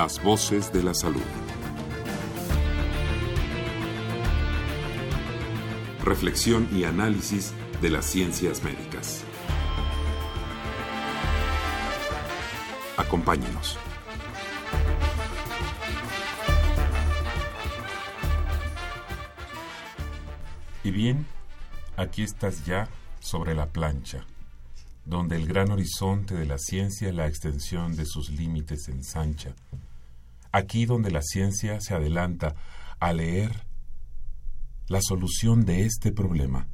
Las voces de la salud. Reflexión y análisis de las ciencias médicas. Acompáñenos. Y bien, aquí estás ya sobre la plancha, donde el gran horizonte de la ciencia la extensión de sus límites ensancha. Aquí donde la ciencia se adelanta a leer la solución de este problema,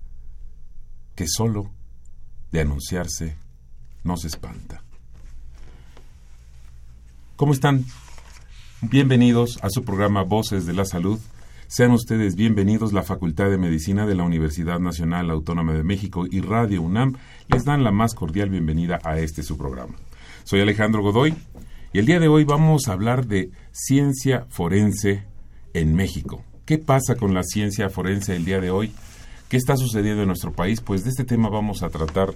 que solo de anunciarse nos espanta. ¿Cómo están? Bienvenidos a su programa Voces de la Salud. Sean ustedes bienvenidos. La Facultad de Medicina de la Universidad Nacional Autónoma de México y Radio UNAM les dan la más cordial bienvenida a este su programa. Soy Alejandro Godoy y el día de hoy vamos a hablar de ciencia forense en México. ¿Qué pasa con la ciencia forense el día de hoy? ¿Qué está sucediendo en nuestro país? Pues de este tema vamos a tratar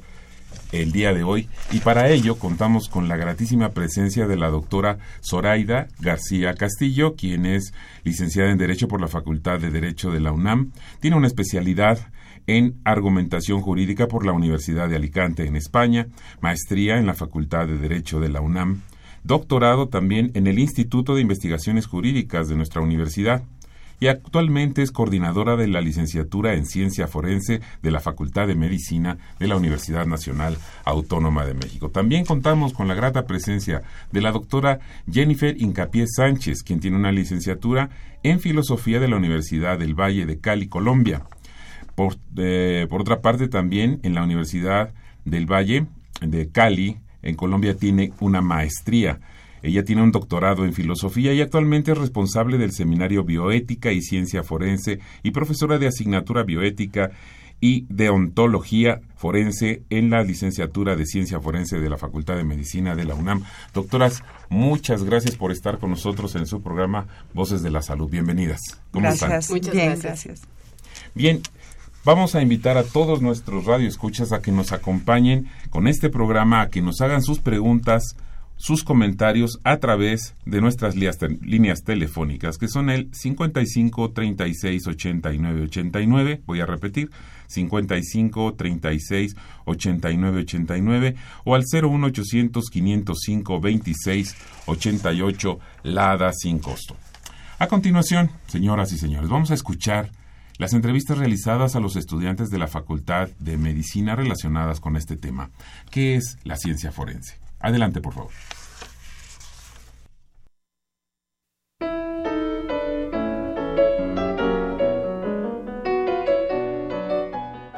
el día de hoy y para ello contamos con la gratísima presencia de la doctora Zoraida García Castillo, quien es licenciada en Derecho por la Facultad de Derecho de la UNAM, tiene una especialidad en argumentación jurídica por la Universidad de Alicante en España, maestría en la Facultad de Derecho de la UNAM, doctorado también en el Instituto de Investigaciones Jurídicas de nuestra universidad y actualmente es coordinadora de la licenciatura en Ciencia Forense de la Facultad de Medicina de la Universidad Nacional Autónoma de México. También contamos con la grata presencia de la doctora Jennifer Incapié Sánchez, quien tiene una licenciatura en Filosofía de la Universidad del Valle de Cali, Colombia. Por, eh, por otra parte, también en la Universidad del Valle de Cali, en Colombia, tiene una maestría ella tiene un doctorado en filosofía y actualmente es responsable del seminario Bioética y Ciencia Forense y profesora de asignatura bioética y deontología forense en la licenciatura de Ciencia Forense de la Facultad de Medicina de la UNAM. Doctoras, muchas gracias por estar con nosotros en su programa Voces de la Salud. Bienvenidas. ¿Cómo gracias. Muchas Bien, gracias. Bien, Vamos a invitar a todos nuestros radioescuchas a que nos acompañen con este programa, a que nos hagan sus preguntas, sus comentarios a través de nuestras líneas telefónicas, que son el 55 36 89 89, voy a repetir, 55 36 89 89 o al 01 800 505 26 88 LADA sin costo. A continuación, señoras y señores, vamos a escuchar las entrevistas realizadas a los estudiantes de la Facultad de Medicina relacionadas con este tema, que es la ciencia forense. Adelante, por favor.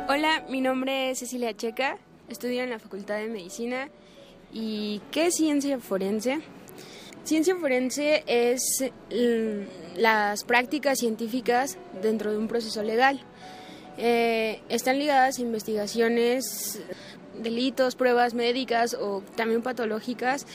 Hola, mi nombre es Cecilia Checa, estudio en la Facultad de Medicina. ¿Y qué es ciencia forense? Ciencia forense es mm, las prácticas científicas dentro de un proceso legal. Eh, están ligadas a investigaciones delitos, pruebas médicas o también patológicas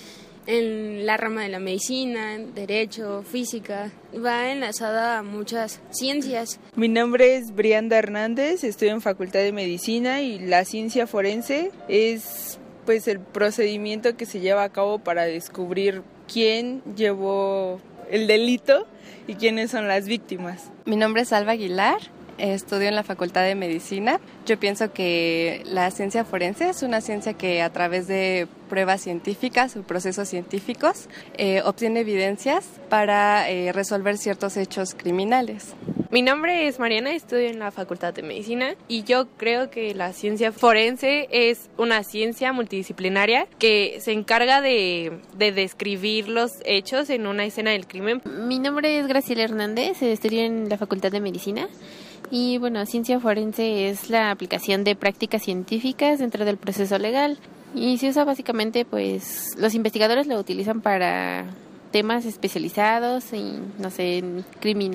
en la rama de la medicina, derecho, física. Va enlazada a muchas ciencias. Mi nombre es Brianda Hernández, estoy en Facultad de Medicina y la ciencia forense es pues el procedimiento que se lleva a cabo para descubrir quién llevó el delito y quiénes son las víctimas. Mi nombre es Alba Aguilar, estudio en la Facultad de Medicina. Yo pienso que la ciencia forense es una ciencia que a través de pruebas científicas o procesos científicos eh, obtiene evidencias para eh, resolver ciertos hechos criminales. Mi nombre es Mariana, estudio en la Facultad de Medicina y yo creo que la ciencia forense es una ciencia multidisciplinaria que se encarga de, de describir los hechos en una escena del crimen. Mi nombre es Graciela Hernández, estudio en la Facultad de Medicina y bueno, ciencia forense es la aplicación de prácticas científicas dentro del proceso legal. Y se usa básicamente, pues, los investigadores lo utilizan para temas especializados en, no sé. Mi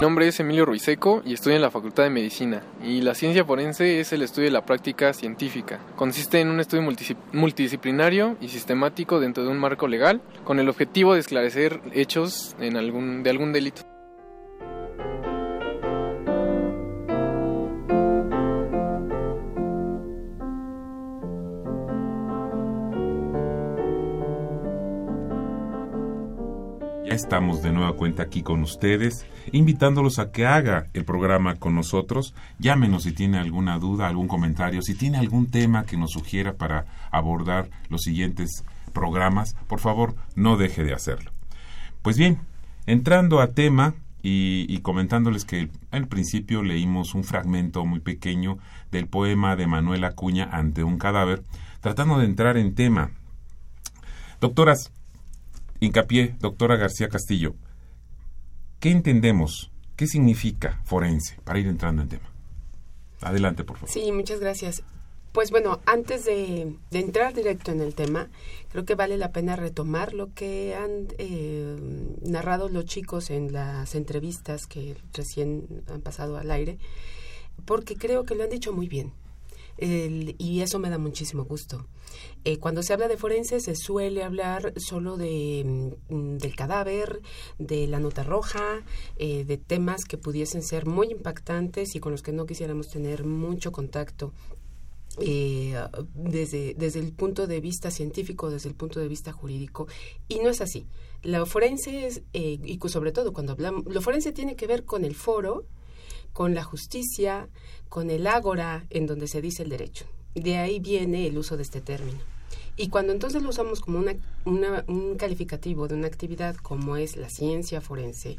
nombre es Emilio Ruiseco y estoy en la Facultad de Medicina. Y la ciencia forense es el estudio de la práctica científica. Consiste en un estudio multidisciplinario y sistemático dentro de un marco legal con el objetivo de esclarecer hechos en algún, de algún delito. Estamos de nueva cuenta aquí con ustedes, invitándolos a que haga el programa con nosotros. Llámenos si tiene alguna duda, algún comentario, si tiene algún tema que nos sugiera para abordar los siguientes programas, por favor, no deje de hacerlo. Pues bien, entrando a tema y, comentándoles que al principio leímos un fragmento muy pequeño del poema de Manuel Acuña ante un cadáver, tratando de entrar en tema. Doctoras, Hincapié, doctora García Castillo, ¿qué entendemos? ¿Qué significa forense? Para ir entrando en tema. Adelante, por favor. Sí, muchas gracias. Pues bueno, antes de, entrar directo en el tema, creo que vale la pena retomar lo que han eh, narrado los chicos en las entrevistas que recién han pasado al aire, porque creo que lo han dicho muy bien y eso me da muchísimo gusto. Eh, cuando se habla de forense se suele hablar solo de, mm, del cadáver, de la nota roja, eh, de temas que pudiesen ser muy impactantes y con los que no quisiéramos tener mucho contacto. Eh, desde, desde el punto de vista científico, desde el punto de vista jurídico, y no es así. Lo forense es, y sobre todo cuando hablamos, lo forense tiene que ver con el foro, con la justicia, con el ágora en donde se dice el derecho. De ahí viene el uso de este término. Y cuando entonces lo usamos como una, un calificativo de una actividad como es la ciencia forense,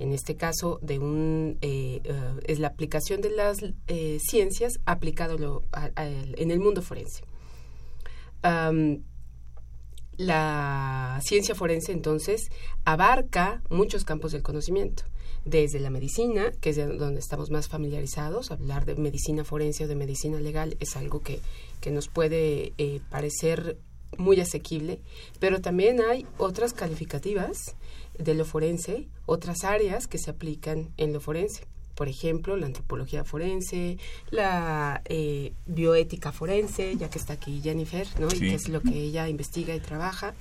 en este caso de un eh, eh, es la aplicación de las eh, ciencias aplicado en el mundo forense. la ciencia forense entonces abarca muchos campos del conocimiento desde la medicina, que es donde estamos más familiarizados. Hablar de medicina forense o de medicina legal es algo que, que nos puede eh, parecer muy asequible, pero también hay otras calificativas de lo forense, otras áreas que se aplican en lo forense. Por ejemplo, la antropología forense, la eh, bioética forense, ya que está aquí Jennifer, ¿no? Y que es lo que ella investiga y trabaja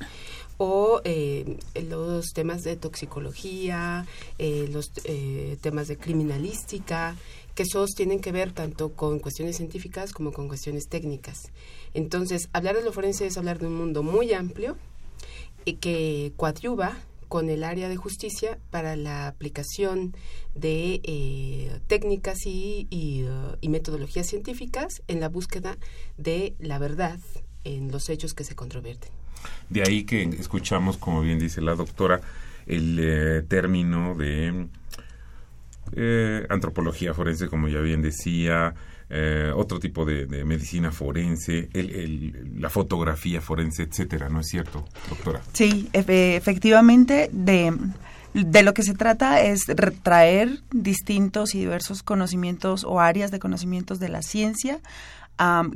o eh, los temas de toxicología, eh, los eh, temas de criminalística, que esos tienen que ver tanto con cuestiones científicas como con cuestiones técnicas. Entonces, hablar de lo forense es hablar de un mundo muy amplio y que coadyuva con el área de justicia para la aplicación de técnicas y, y metodologías científicas en la búsqueda de la verdad en los hechos que se controverten. De ahí que escuchamos, como bien dice la doctora, el eh, término de eh, antropología forense, como ya bien decía, eh, otro tipo de, medicina forense, la fotografía forense, etcétera, ¿no es cierto, doctora? Sí, efectivamente, de, de lo que se trata es traer distintos y diversos conocimientos o áreas de conocimientos de la ciencia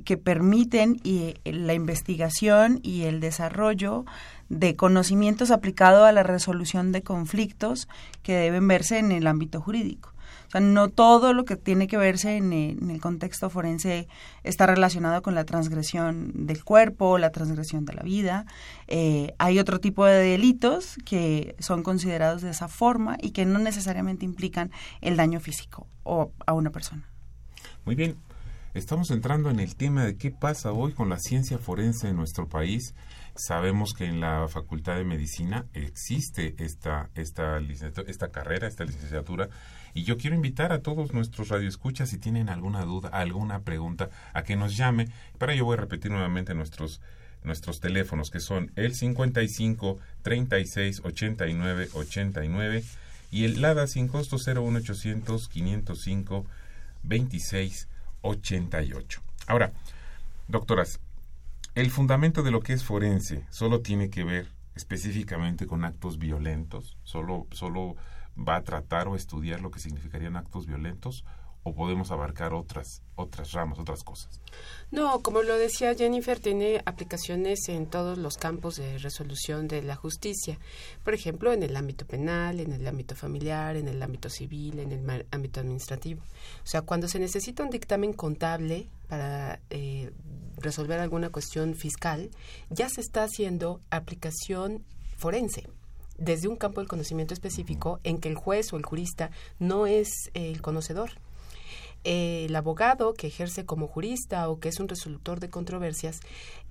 que permiten y, la investigación y el desarrollo de conocimientos aplicados a la resolución de conflictos que deben verse en el ámbito jurídico. O sea, no todo lo que tiene que verse en el, contexto forense está relacionado con la transgresión del cuerpo, la transgresión de la vida. Eh, hay otro tipo de delitos que son considerados de esa forma y que no necesariamente implican el daño físico o a una persona. Muy bien, Estamos entrando en el tema de qué pasa hoy con la ciencia forense en nuestro país. Sabemos que en la Facultad de Medicina existe esta, esta, esta carrera, esta licenciatura, y yo quiero invitar a todos nuestros radioescuchas, si tienen alguna duda, alguna pregunta, a que nos llame. Para ello voy a repetir nuevamente nuestros nuestros teléfonos que son el 55 36 89 89 y el LADA sin costo 01800 505 26 88. Ahora, doctoras, el fundamento de lo que es forense solo tiene que ver específicamente con actos violentos, solo, solo va a tratar o estudiar lo que significarían actos violentos, o podemos abarcar otras, otras ramas, otras cosas? No, como lo decía Jennifer, tiene aplicaciones en todos los campos de resolución de la justicia. Por ejemplo, en el ámbito penal, en el ámbito familiar, en el ámbito civil, en el ámbito administrativo. O sea, cuando se necesita un dictamen contable para eh, resolver alguna cuestión fiscal, ya se está haciendo aplicación forense desde un campo del conocimiento específico en que el juez o el jurista no es el conocedor el abogado que ejerce como jurista o que es un resolutor de controversias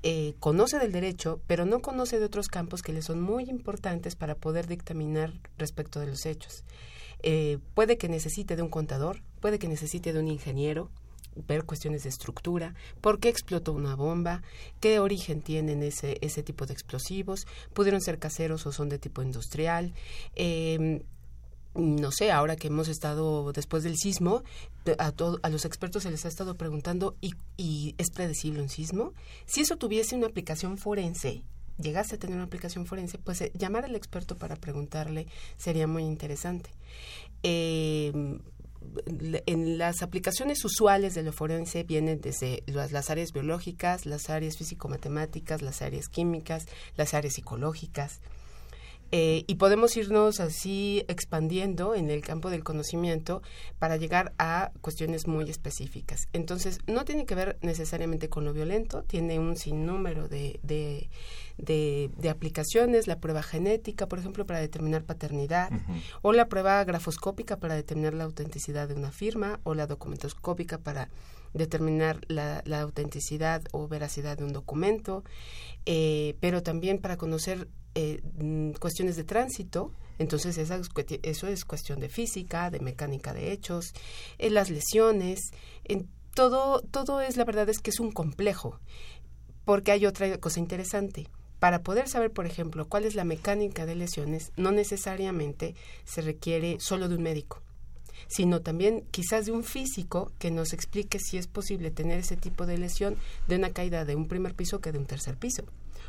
eh, conoce del derecho, pero no conoce de otros campos que le son muy importantes para poder dictaminar respecto de los hechos. Eh, puede que necesite de un contador, puede que necesite de un ingeniero, ver cuestiones de estructura, por qué explotó una bomba, qué origen tienen ese, ese tipo de explosivos, pudieron ser caseros o son de tipo industrial, eh, no sé, ahora que hemos estado después del sismo, a, a los expertos se les ha estado preguntando, ¿y, ¿y es predecible un sismo? Si eso tuviese una aplicación forense, llegase a tener una aplicación forense, pues eh, llamar al experto para preguntarle sería muy interesante. Eh, en las aplicaciones usuales de lo forense vienen desde las, las áreas biológicas, las áreas físico-matemáticas, las áreas químicas, las áreas psicológicas. Eh, y podemos irnos así expandiendo en el campo del conocimiento para llegar a cuestiones muy específicas. Entonces, no tiene que ver necesariamente con lo violento, tiene un sinnúmero de, de, de, aplicaciones, la prueba genética, por ejemplo, para determinar paternidad, o la prueba grafoscópica para determinar la autenticidad de una firma, o la documentoscópica para determinar la, la autenticidad o veracidad de un documento, eh, pero también para conocer eh, mm, cuestiones de tránsito, entonces esa, eso es cuestión de física, de mecánica de hechos, en las lesiones, en todo, todo es, la verdad es que es un complejo, porque hay otra cosa interesante. Para poder saber, por ejemplo, cuál es la mecánica de lesiones, no necesariamente se requiere solo de un médico sino también quizás de un físico que nos explique si es posible tener ese tipo de lesión de una caída de un primer piso que de un tercer piso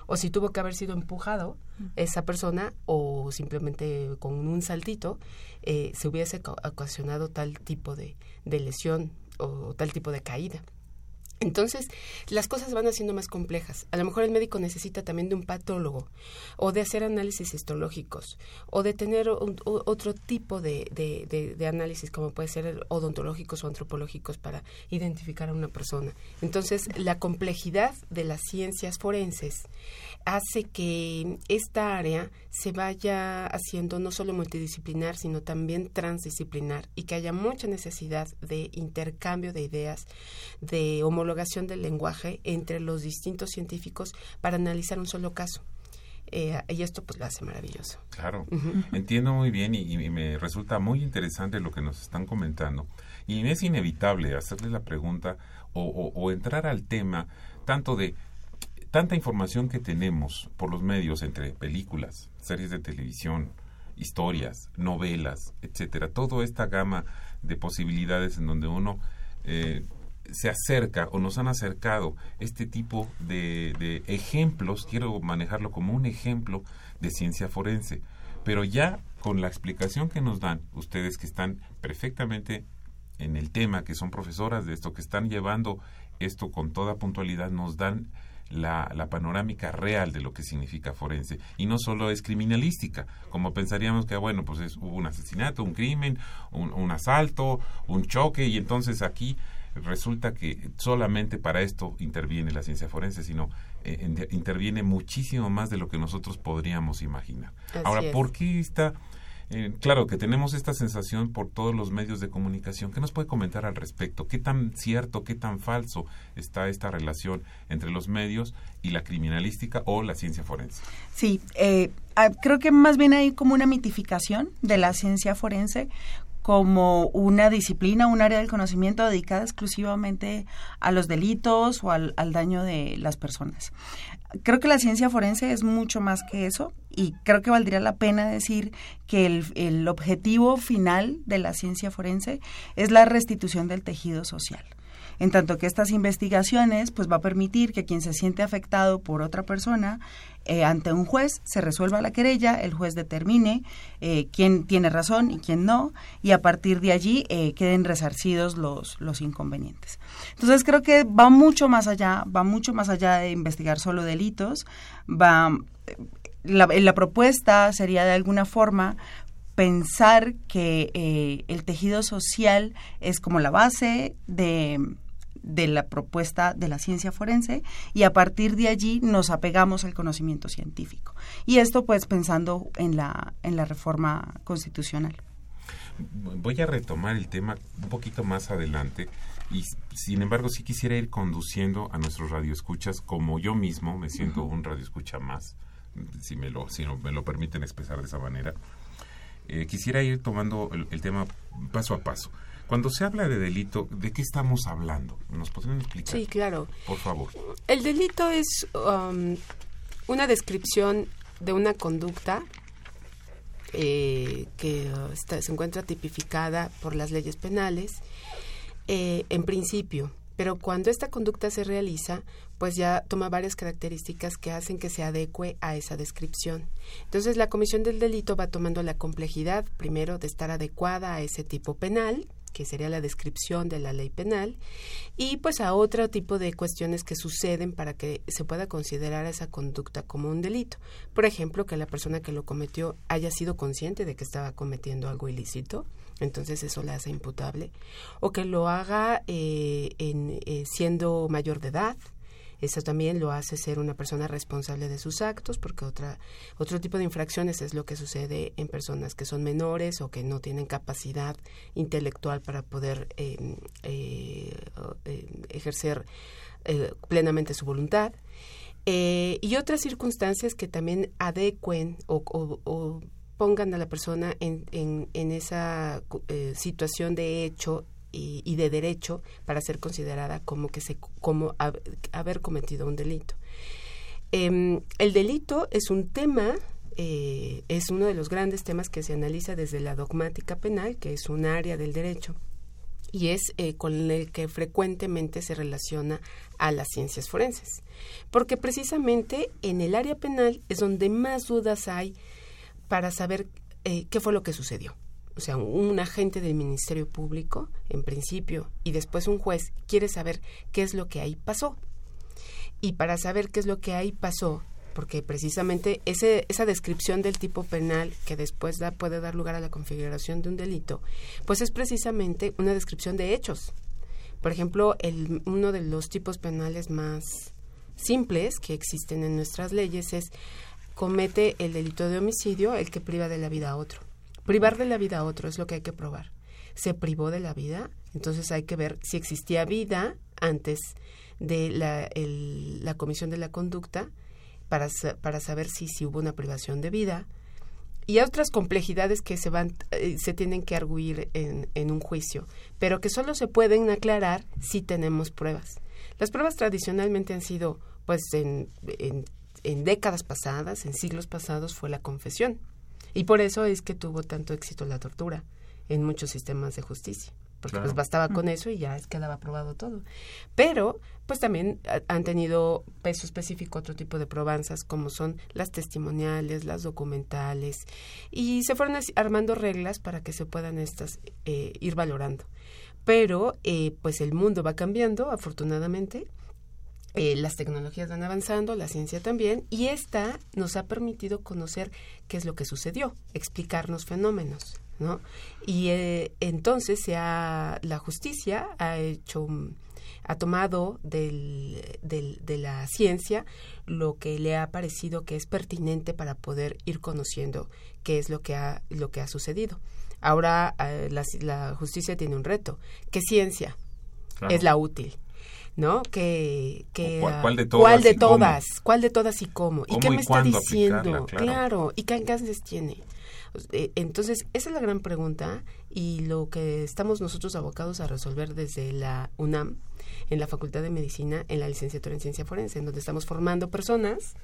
o si tuvo que haber sido empujado esa persona o simplemente con un saltito eh, se hubiese ocasionado tal tipo de, de lesión o tal tipo de caída. Entonces, las cosas van haciendo más complejas. A lo mejor el médico necesita también de un patólogo, o de hacer análisis histológicos, o de tener otro tipo de, de, de, análisis, como puede ser odontológicos o antropológicos, para identificar a una persona. Entonces, la complejidad de las ciencias forenses hace que esta área se vaya haciendo no solo multidisciplinar, sino también transdisciplinar, y que haya mucha necesidad de intercambio de ideas, de homologación del lenguaje entre los distintos científicos para analizar un solo caso. Eh, y esto pues lo hace maravilloso. Claro, entiendo muy bien y, me resulta muy interesante lo que nos están comentando. Y es inevitable hacerle la pregunta o, o entrar al tema tanto de tanta información que tenemos por los medios entre películas, series de televisión, historias, novelas, etcétera, toda esta gama de posibilidades en donde uno eh, se acerca o nos han acercado este tipo de, ejemplos, quiero manejarlo como un ejemplo de ciencia forense, pero ya con la explicación que nos dan ustedes que están perfectamente en el tema, que son profesoras de esto, que están llevando esto con toda puntualidad, nos dan la, la, panorámica real de lo que significa forense. Y no solo es criminalística, como pensaríamos que, bueno, pues es, hubo un asesinato, un crimen, un, un asalto, un choque, y entonces aquí resulta que solamente para esto interviene la ciencia forense, sino eh, interviene muchísimo más de lo que nosotros podríamos imaginar. Ahora, ¿por qué está... Eh, claro que tenemos esta sensación por todos los medios de comunicación. ¿Qué nos puede comentar al respecto? ¿Qué tan cierto, qué tan falso está esta relación entre los medios y la criminalística o la ciencia forense? Sí, eh, ah, creo que más bien hay como una mitificación de la ciencia forense como una disciplina, un área del conocimiento dedicada exclusivamente a los delitos o al, daño de las personas. Creo que la ciencia forense es mucho más que eso y creo que valdría la pena decir que el, el objetivo final de la ciencia forense es la restitución del tejido social en tanto que estas investigaciones pues va a permitir que quien se siente afectado por otra persona eh, ante un juez se resuelva la querella, el juez determine eh, quién tiene razón y quién no, y a partir de allí eh, queden resarcidos los, los inconvenientes. Entonces creo que va mucho más allá, va mucho más allá de investigar solo delitos, va la, la propuesta sería de alguna forma pensar que el tejido social es como la base de, de la propuesta de la ciencia forense y a partir de allí nos apegamos al conocimiento científico. Y esto pues pensando en la, en la reforma constitucional. Voy a retomar el tema un poquito más adelante y sin embargo sí quisiera ir conduciendo a nuestros radioescuchas como yo mismo me siento un radioescucha más, si me lo, si me lo permiten expresar de esa manera eh, quisiera ir tomando el, tema paso a paso. Cuando se habla de delito, ¿de qué estamos hablando? ¿Nos podrían explicar? Sí, claro. Por favor. El delito es um, una descripción de una conducta eh, que se encuentra tipificada por las leyes penales eh, en principio, pero cuando esta conducta se realiza, pues ya toma varias características que hacen que se adecue a esa descripción. Entonces, la comisión del delito va tomando la complejidad, primero, de estar adecuada a ese tipo penal, que sería la descripción de la ley penal, y pues a otro tipo de cuestiones que suceden para que se pueda considerar esa conducta como un delito. Por ejemplo, que la persona que lo cometió haya sido consciente de que estaba cometiendo algo ilícito, entonces eso la hace imputable, o que lo haga eh, eh, siendo mayor de edad, eso también lo hace ser una persona responsable de sus actos, porque otra, otro tipo de infracciones es lo que sucede en personas que son menores o que no tienen capacidad intelectual para poder em, eh, ejercer plenamente su voluntad. y otras circunstancias que también adecuen o, pongan a la persona en, en, esa eh, situación de hecho y, de derecho para ser considerada como que se como haber cometido un delito. Em, el delito es un tema eh, es uno de los grandes temas que se analiza desde la dogmática penal, que es un área del derecho, y es eh, con el que frecuentemente se relaciona a las ciencias forenses. Porque precisamente en el área penal es donde más dudas hay para saber eh, qué fue lo que sucedió. O sea, un agente del Ministerio Público, en principio, y después un juez, quiere saber qué es lo que ahí pasó. Y para saber qué es lo que ahí pasó, porque precisamente ese, esa descripción del tipo penal que después da, puede dar lugar a la configuración de un delito, pues es precisamente una descripción de hechos. Por ejemplo, el, uno de los tipos penales más simples que existen en nuestras leyes es comete el delito de homicidio el que priva de la vida a otro. Privar de la vida a otro es lo que hay que probar. Se privó de la vida, entonces hay que ver si existía vida antes de la, comisión de la conducta para, para saber si, si hubo una privación de vida y otras complejidades que se van eh, se tienen que arguir en, un juicio, pero que solo se pueden aclarar si tenemos pruebas. Las pruebas tradicionalmente han sido pues en en décadas pasadas, en siglos pasados, fue la confesión. Y por eso es que tuvo tanto éxito la tortura en muchos sistemas de justicia. Porque pues bastaba con eso y ya quedaba aprobado todo. Pero, pues también han tenido peso específico otro tipo de probanzas, como son las testimoniales, las documentales, y se fueron armando reglas para que se puedan estas eh, ir valorando. Pero, eh, pues el mundo va cambiando, afortunadamente, eh, las tecnologías van avanzando, la ciencia también, y esta nos ha permitido conocer qué es lo que sucedió, explicarnos fenómenos, ¿no? Y eh, entonces se ha, la justicia ha hecho, ha tomado del, del, de la ciencia lo que le ha parecido que es pertinente para poder ir conociendo qué es lo que ha, lo que ha sucedido. Ahora eh, la, la, justicia tiene un reto, ¿qué ciencia es la útil? ¿No? Que, que ¿Cuál, de todas? ¿Cuál de todas? ¿Cuál de todas y cómo? ¿Y qué me está diciendo? Claro. ¿y qué alcances tiene? Eh, entonces, esa es la gran pregunta y lo que estamos nosotros abocados a resolver desde la UNAM, en la Facultad de Medicina, en la licenciatura en Ciencia Forense, en donde estamos formando personas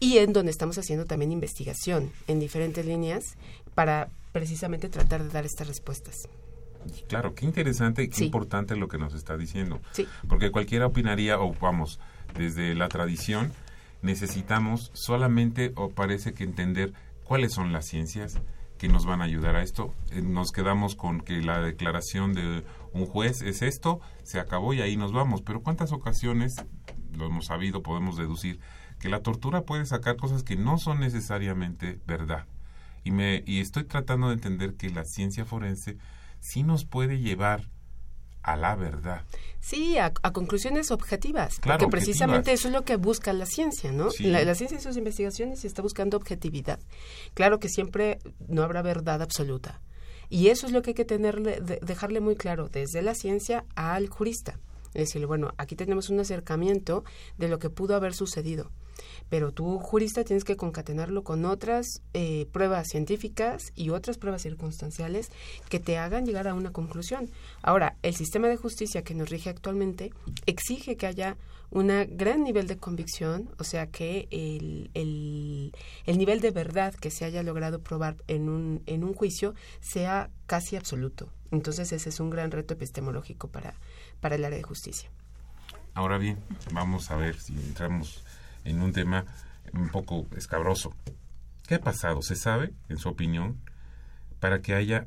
y en donde estamos haciendo también investigación en diferentes líneas para precisamente tratar de dar estas respuestas. Claro, qué interesante, qué Sí. importante lo que nos está diciendo. Sí. Porque cualquiera opinaría, o vamos, desde la tradición, necesitamos solamente, o parece que entender cuáles son las ciencias que nos van a ayudar a esto. Eh, Nos quedamos con que la declaración de un juez es esto, se acabó y ahí nos vamos. Pero ¿cuántas ocasiones, lo hemos sabido, podemos deducir, que la tortura puede sacar cosas que no son necesariamente verdad? Y, me, y estoy tratando de entender que la ciencia forense sí nos puede llevar a la verdad. Sí, a, a conclusiones objetivas, Claro, porque precisamente eso es lo que busca la ciencia, ¿no? Sí. La, la ciencia en sus investigaciones está buscando objetividad. Claro que siempre no habrá verdad absoluta. Y eso es lo que hay que tenerle, de- dejarle muy claro desde la ciencia al jurista. Es decir, bueno, aquí tenemos un acercamiento de lo que pudo haber sucedido. Pero tú, jurista, tienes que concatenarlo con otras eh, pruebas científicas y otras pruebas circunstanciales que te hagan llegar a una conclusión. Ahora, el sistema de justicia que nos rige actualmente exige que haya un gran nivel de convicción, o sea, que el, el, el nivel de verdad que se haya logrado probar en un, en un juicio sea casi absoluto. Entonces, ese es un gran reto epistemológico para, para el área de justicia. Ahora bien, vamos a ver si entramos en un tema un poco escabroso. ¿Qué ha pasado? ¿Se sabe, en su opinión, para que haya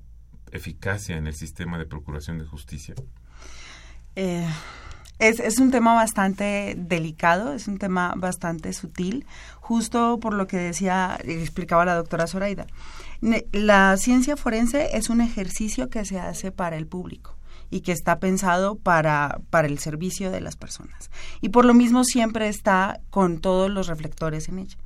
eficacia en el sistema de procuración de justicia? Eh, es, es un tema bastante delicado, es un tema bastante sutil, justo por lo que decía, explicaba la doctora Zoraida. La ciencia forense es un ejercicio que se hace para el público y que está pensado para, para el servicio de las personas. Y por lo mismo siempre está con todos los reflectores en ella.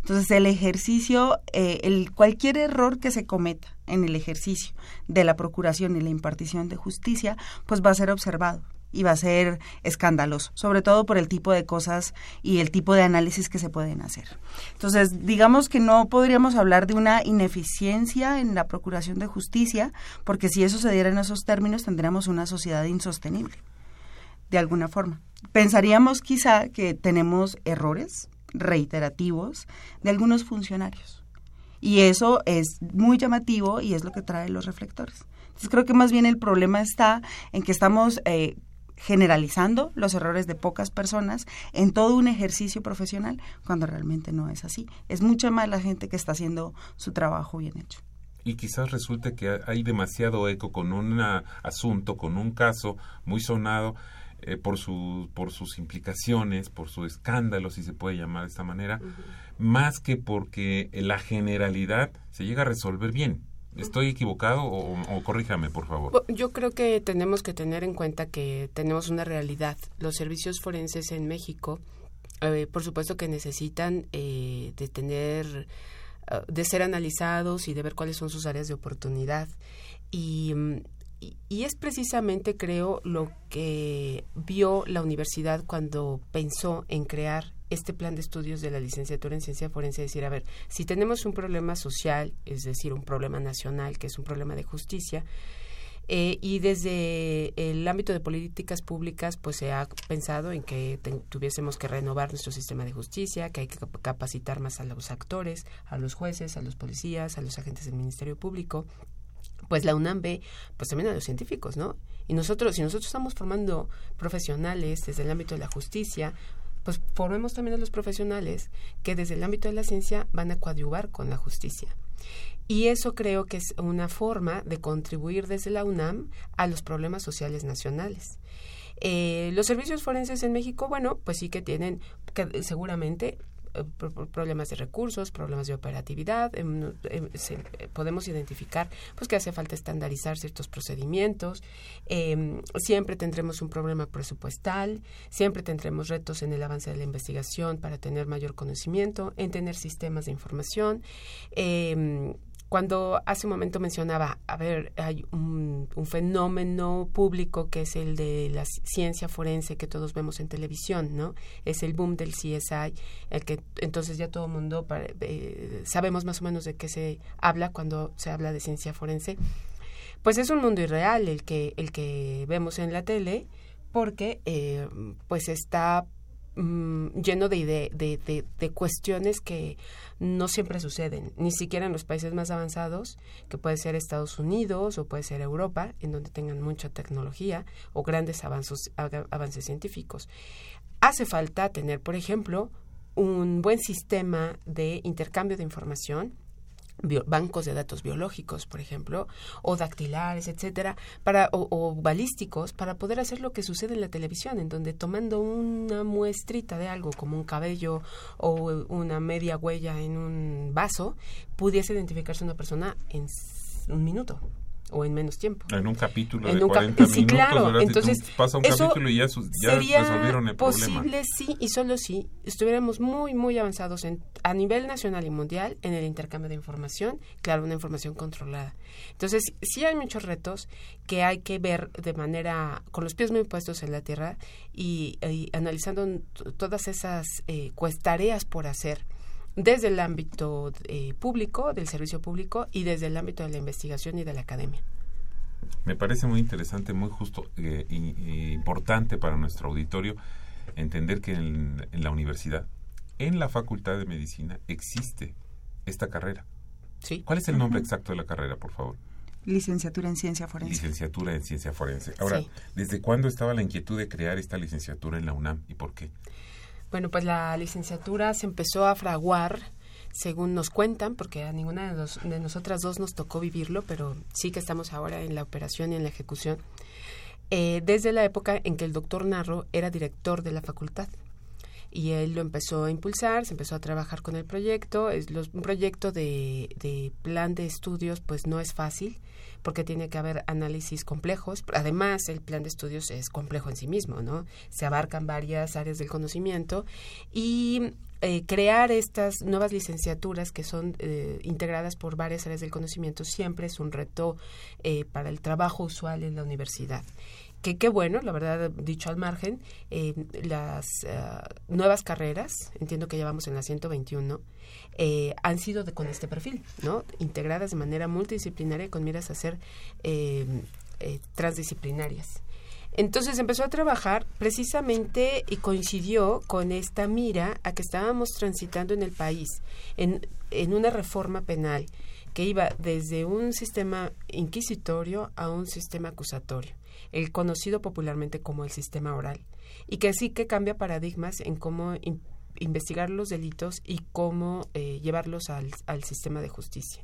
Entonces el ejercicio, eh, el, cualquier error que se cometa en el ejercicio de la procuración y la impartición de justicia, pues va a ser observado y va a ser escandaloso, sobre todo por el tipo de cosas y el tipo de análisis que se pueden hacer. Entonces, digamos que no podríamos hablar de una ineficiencia en la procuración de justicia, porque si eso se diera en esos términos, tendríamos una sociedad insostenible, de alguna forma. Pensaríamos quizá que tenemos errores reiterativos de algunos funcionarios. Y eso es muy llamativo y es lo que trae los reflectores. Entonces creo que más bien el problema está en que estamos eh, generalizando los errores de pocas personas en todo un ejercicio profesional cuando realmente no es así. Es mucha más la gente que está haciendo su trabajo bien hecho. Y quizás resulte que hay demasiado eco con un asunto, con un caso muy sonado eh, por, su, por sus implicaciones, por su escándalo, si se puede llamar de esta manera, más que porque la generalidad se llega a resolver bien. ¿Estoy equivocado o, corríjame, por favor? Yo creo que tenemos que tener en cuenta que tenemos una realidad. Los servicios forenses en México, eh, por supuesto que necesitan eh, de tener, uh, de ser analizados y de ver cuáles son sus áreas de oportunidad. Y, y es precisamente, creo, lo que vio la universidad cuando pensó en crear este plan de estudios de la licenciatura en ciencia forense, decir, a ver, si tenemos un problema social, es decir, un problema nacional, que es un problema de justicia, eh, y desde el ámbito de políticas públicas, pues se ha pensado en que tuviésemos que renovar nuestro sistema de justicia, que hay que capacitar más a los actores, a los jueces, a los policías, a los agentes del Ministerio Público. Pues la UNAM ve, pues también a los científicos, ¿no? Y nosotros, si nosotros estamos formando profesionales desde el ámbito de la justicia, pues formemos también a los profesionales que desde el ámbito de la ciencia van a coadyuvar con la justicia. Y eso creo que es una forma de contribuir desde la UNAM a los problemas sociales nacionales. Eh, los servicios forenses en México, bueno, pues sí que tienen que, seguramente problemas de recursos, problemas de operatividad, eh, eh, se, podemos identificar pues que hace falta estandarizar ciertos procedimientos, eh, siempre tendremos un problema presupuestal, siempre tendremos retos en el avance de la investigación para tener mayor conocimiento, en tener sistemas de información. Cuando hace un momento mencionaba, a ver, hay un, fenómeno público que es el de la ciencia forense que todos vemos en televisión, ¿no? Es el boom del CSI, el que entonces ya todo el mundo eh, sabemos más o menos de qué se habla cuando se habla de ciencia forense. Pues es un mundo irreal el que, el que vemos en la tele porque eh, pues está mm, lleno de, ide- de, de, cuestiones que no siempre suceden, ni siquiera en los países más avanzados, que puede ser Estados Unidos o puede ser Europa, en donde tengan mucha tecnología o grandes avances, aga- avances científicos. Hace falta tener, por ejemplo, un buen sistema de intercambio de información bancos de datos biológicos, por ejemplo, o dactilares, etcétera, para o, o balísticos para poder hacer lo que sucede en la televisión, en donde tomando una muestrita de algo como un cabello o una media huella en un vaso, pudiese identificarse una persona en un minuto o en menos tiempo. En un capítulo En de un cap- 40 sí, claro. ¿verdad? Si tú Entonces, pasa un eso capítulo y ya, su- ya sería resolvieron el problema. posible sí y solo si estuviéramos muy, muy avanzados en, a nivel nacional y mundial en el intercambio de información, claro, una información controlada. Entonces, sí hay muchos retos que hay que ver de manera, con los pies muy puestos en la tierra y, y analizando todas esas eh, pues, tareas por hacer desde el ámbito eh, público, del servicio público y desde el ámbito de la investigación y de la academia. Me parece muy interesante, muy justo eh, y, y importante para nuestro auditorio entender que en, en la universidad, en la Facultad de Medicina, existe esta carrera. Sí. ¿Cuál es el nombre exacto de la carrera, por favor? Licenciatura en Ciencia Forense. Licenciatura en Ciencia Forense. Ahora, Sí. ¿desde cuándo estaba la inquietud de crear esta licenciatura en la UNAM y por qué? Bueno, pues la licenciatura se empezó a fraguar, según nos cuentan, porque a ninguna de, nos- de nosotras dos nos tocó vivirlo, pero sí que estamos ahora en la operación y en la ejecución, eh, desde la época en que el doctor Narro era director de la facultad. Y él lo empezó a impulsar, se empezó a trabajar con el proyecto. Es los- un proyecto de, de plan de estudios, pues no es fácil, porque tiene que haber análisis complejos. Además, el plan de estudios es complejo en sí mismo, ¿no? Se abarcan varias áreas del conocimiento y eh, crear estas nuevas licenciaturas que son eh, integradas por varias áreas del conocimiento siempre es un reto eh, para el trabajo usual en la universidad que qué bueno, la verdad, dicho al margen, eh, las eh, nuevas carreras, entiendo que llevamos en la 121, eh, han sido de, con este perfil, ¿no? Integradas de manera multidisciplinaria con miras a ser eh, transdisciplinarias. Entonces empezó a trabajar precisamente y coincidió con esta mira a que estábamos transitando en el país, en, en una reforma penal que iba desde un sistema inquisitorio a un sistema acusatorio, el conocido popularmente como el sistema oral, y que sí que cambia paradigmas en cómo in- investigar los delitos y cómo eh, llevarlos al, al sistema de justicia.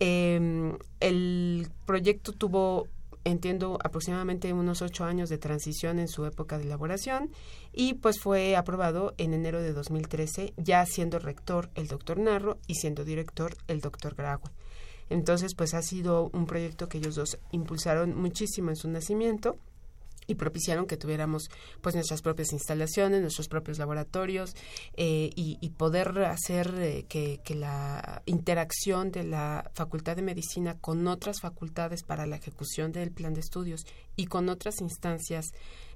Eh, el proyecto tuvo, entiendo, aproximadamente unos ocho años de transición en su época de elaboración y pues fue aprobado en enero de 2013, ya siendo rector el doctor Narro y siendo director el doctor Graue. Entonces, pues ha sido un proyecto que ellos dos impulsaron muchísimo en su nacimiento y propiciaron que tuviéramos pues nuestras propias instalaciones, nuestros propios laboratorios eh, y, poder hacer eh, que la interacción de la Facultad de Medicina con otras facultades para la ejecución del plan de estudios y con otras instancias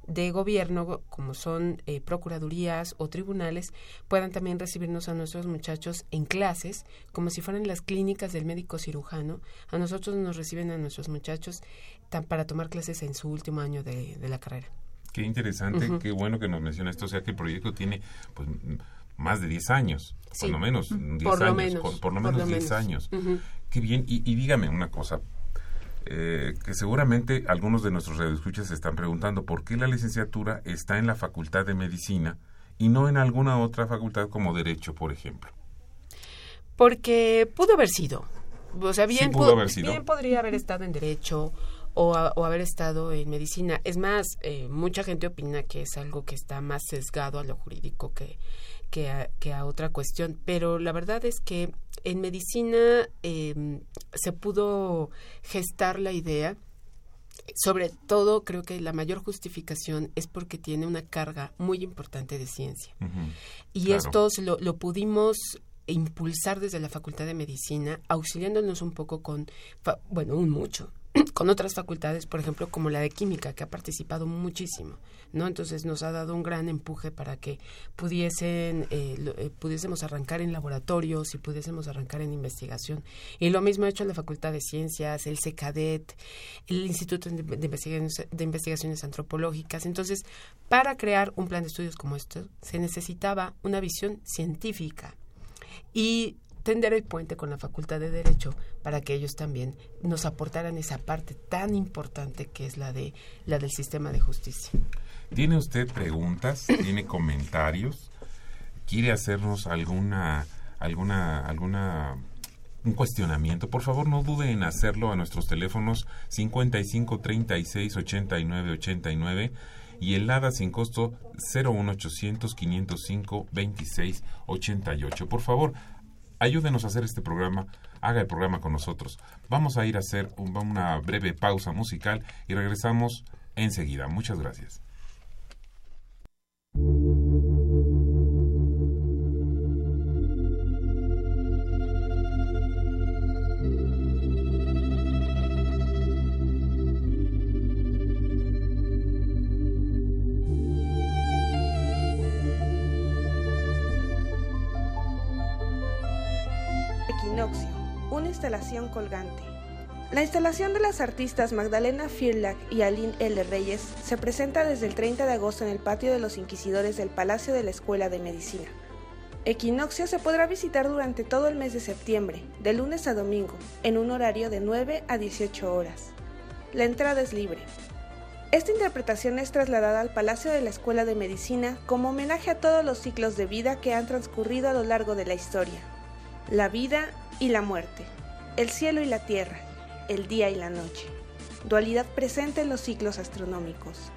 de gobierno, como son eh, procuradurías o tribunales, puedan también recibirnos a nuestros muchachos en clases, como si fueran las clínicas del médico cirujano. A nosotros nos reciben a nuestros muchachos tan- para tomar clases en su último año de, de la carrera. Qué interesante, qué bueno que nos menciona esto. O sea, que el proyecto tiene pues más de 10 años, Sí. por lo menos 10 Por lo años, menos, por, por lo menos lo 10 menos. años. Qué bien, y, y dígame una cosa, eh, que seguramente algunos de nuestros radioescuchas se están preguntando por qué la licenciatura está en la Facultad de Medicina y no en alguna otra facultad como Derecho, por ejemplo. Porque pudo haber sido. O sea, bien, Sí pudo haber sido. bien podría haber estado en Derecho o, a- o haber estado en Medicina. Es más, eh, mucha gente opina que es algo que está más sesgado a lo jurídico que, que, a, que a otra cuestión. Pero la verdad es que en Medicina eh, se pudo gestar la idea sobre todo creo que la mayor justificación es porque tiene una carga muy importante de ciencia. Y claro. esto lo, lo pudimos impulsar desde la Facultad de Medicina, auxiliándonos un poco con, bueno, un mucho, con otras facultades, por ejemplo, como la de química, que ha participado muchísimo, ¿no? Entonces nos ha dado un gran empuje para que pudiesen, eh, eh, pudiésemos arrancar en laboratorios y pudiésemos arrancar en investigación. Y lo mismo ha hecho la Facultad de Ciencias, el CECADET, el Instituto de, Investigaciones, de Investigaciones Antropológicas. Entonces, para crear un plan de estudios como este, se necesitaba una visión científica. Y tender el puente con la Facultad de Derecho para que ellos también nos aportaran esa parte tan importante que es la de la del sistema de justicia. ¿Tiene usted preguntas? ¿Tiene comentarios? ¿Quiere hacernos alguna alguna alguna un cuestionamiento? Por favor, no dude en hacerlo a nuestros teléfonos 55 36 89 89 y el ADA sin costo 01800 505 26 88. Por favor, ayúdenos a hacer este programa, haga el programa con nosotros. Vamos a ir a hacer una breve pausa musical y regresamos enseguida. Muchas gracias. Una instalación colgante. La instalación de las artistas Magdalena Firlak y Aline L. Reyes se presenta desde el 30 de agosto en el patio de los inquisidores del Palacio de la Escuela de Medicina. Equinoccio se podrá visitar durante todo el mes de septiembre, de lunes a domingo, en un horario de 9 a 18 horas. La entrada es libre. Esta interpretación es trasladada al Palacio de la Escuela de Medicina como homenaje a todos los ciclos de vida que han transcurrido a lo largo de la historia. La vida y la muerte, el cielo y la tierra, el día y la noche, dualidad presente en los ciclos astronómicos.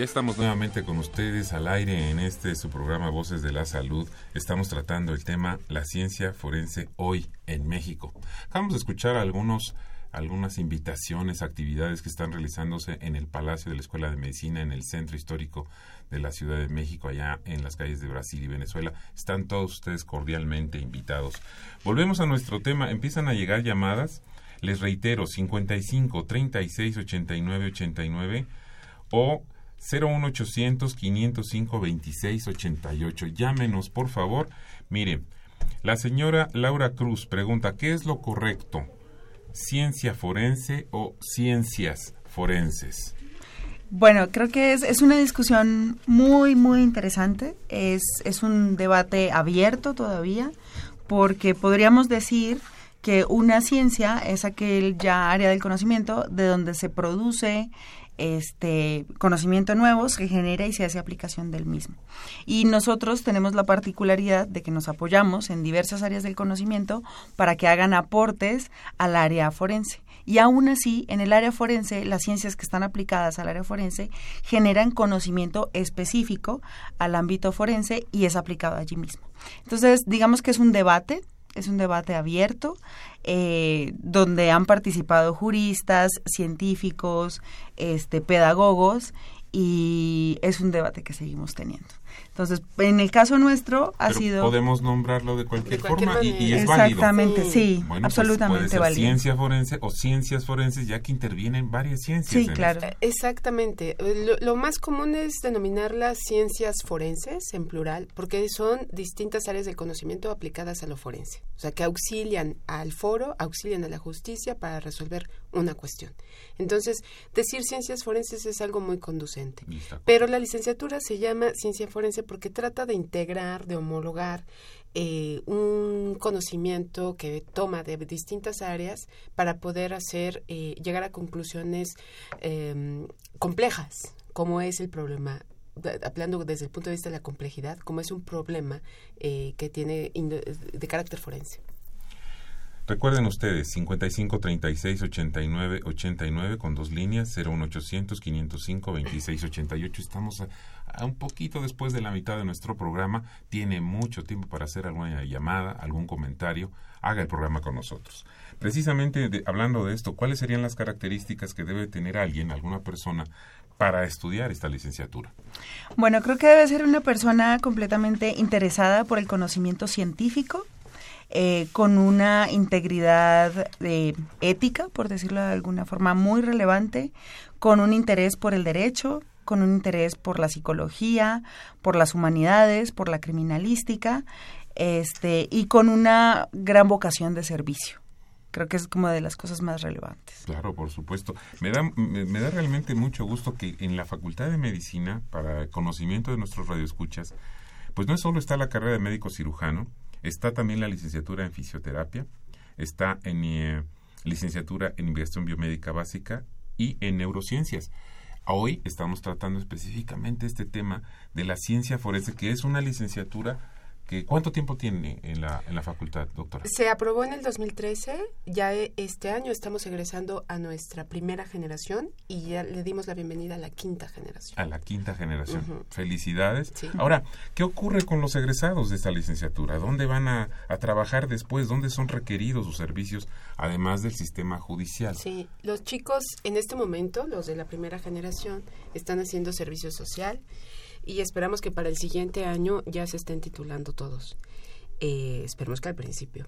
Ya estamos nuevamente con ustedes al aire en este su programa Voces de la Salud. Estamos tratando el tema La ciencia forense hoy en México. Vamos a escuchar algunos algunas invitaciones, actividades que están realizándose en el Palacio de la Escuela de Medicina, en el Centro Histórico de la Ciudad de México, allá en las calles de Brasil y Venezuela. Están todos ustedes cordialmente invitados. Volvemos a nuestro tema. Empiezan a llegar llamadas. Les reitero, 55 36 89 89 o 01800 505 2688. Llámenos, por favor. Mire, la señora Laura Cruz pregunta, ¿qué es lo correcto? ¿Ciencia forense o ciencias forenses? Bueno, creo que es, es una discusión muy, muy interesante. Es, es un debate abierto todavía, porque podríamos decir que una ciencia es aquel ya área del conocimiento de donde se produce este conocimiento nuevo se genera y se hace aplicación del mismo. Y nosotros tenemos la particularidad de que nos apoyamos en diversas áreas del conocimiento para que hagan aportes al área forense. Y aún así, en el área forense, las ciencias que están aplicadas al área forense generan conocimiento específico al ámbito forense y es aplicado allí mismo. Entonces, digamos que es un debate es un debate abierto eh, donde han participado juristas, científicos, este, pedagogos y es un debate que seguimos teniendo. Entonces, en el caso nuestro ha sido... Podemos nombrarlo de cualquier, forma y, es Exactamente, sí, bueno, pues, absolutamente puede ser ciencia forense o ciencias forenses, ya que intervienen varias ciencias. Sí, claro. Exactamente. Lo, más común es denominarlas ciencias forenses en plural, porque son distintas áreas del conocimiento aplicadas a lo forense. O sea, que auxilian al foro, auxilian a la justicia para resolver una cuestión. Entonces, decir ciencias forenses es algo muy conducente. Pero la licenciatura se llama ciencia forense porque trata de integrar, de homologar eh, un conocimiento que toma de distintas áreas para poder hacer, eh, llegar a conclusiones em, complejas, como es el problema hablando desde el punto de vista de la complejidad, como es un problema eh, que tiene de carácter forense. Recuerden ustedes, 55 36 89 89 con dos líneas, 01800 505 26 88. Estamos a, un poquito después de la mitad de nuestro programa. Tiene mucho tiempo para hacer alguna llamada, algún comentario. Haga el programa con nosotros. Precisamente hablando de esto, ¿cuáles serían las características que debe tener alguien, alguna persona, para estudiar esta licenciatura? Bueno, creo que debe ser una persona completamente interesada por el conocimiento científico, eh, con una integridad eh, ética, por decirlo de alguna forma, muy relevante, con un interés por el derecho, con un interés por la psicología, por las humanidades, por la criminalística, este, y con una gran vocación de servicio. Creo que es como de las cosas más relevantes. Claro, por supuesto. Me da, me, me da realmente mucho gusto que en la Facultad de Medicina, para el conocimiento de nuestros radioescuchas, pues no solo está la carrera de médico cirujano, está también la licenciatura en fisioterapia, está en eh, licenciatura en investigación biomédica básica y en neurociencias. Hoy estamos tratando específicamente este tema de la ciencia forense, que es una licenciatura que ¿cuánto tiempo tiene en la, en la facultad, doctora? Se aprobó en el 2013, ya e- este año estamos egresando a nuestra primera generación y ya le dimos la bienvenida a la quinta generación. A la quinta generación. Felicidades. Sí. Ahora, ¿qué ocurre con los egresados de esta licenciatura? ¿Dónde van a, a trabajar después? ¿Dónde son requeridos sus servicios, además del sistema judicial? Sí, los chicos en este momento, los de la primera generación, están haciendo servicio social y esperamos que para el siguiente año ya se estén titulando todos. Eh, esperemos que al principio.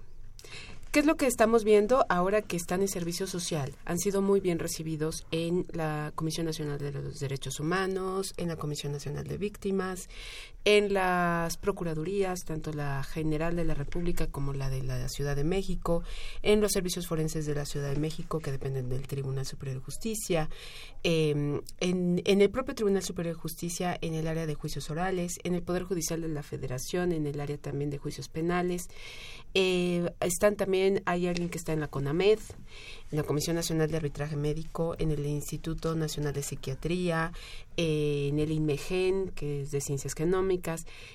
¿Qué es lo que estamos viendo ahora que están en servicio social? Han sido muy bien recibidos en la Comisión Nacional de los Derechos Humanos, en la Comisión Nacional de Víctimas, en las procuradurías, tanto la General de la República como la de la Ciudad de México, en los servicios forenses de la Ciudad de México que dependen del Tribunal Superior de Justicia, eh, en, en el propio Tribunal Superior de Justicia, en el área de juicios orales, en el Poder Judicial de la Federación, en el área también de juicios penales. Eh, están también, hay alguien que está en la CONAMED, en la Comisión Nacional de Arbitraje Médico, en el Instituto Nacional de Psiquiatría, en el INMEGEN, que es de Ciencias Genómicas.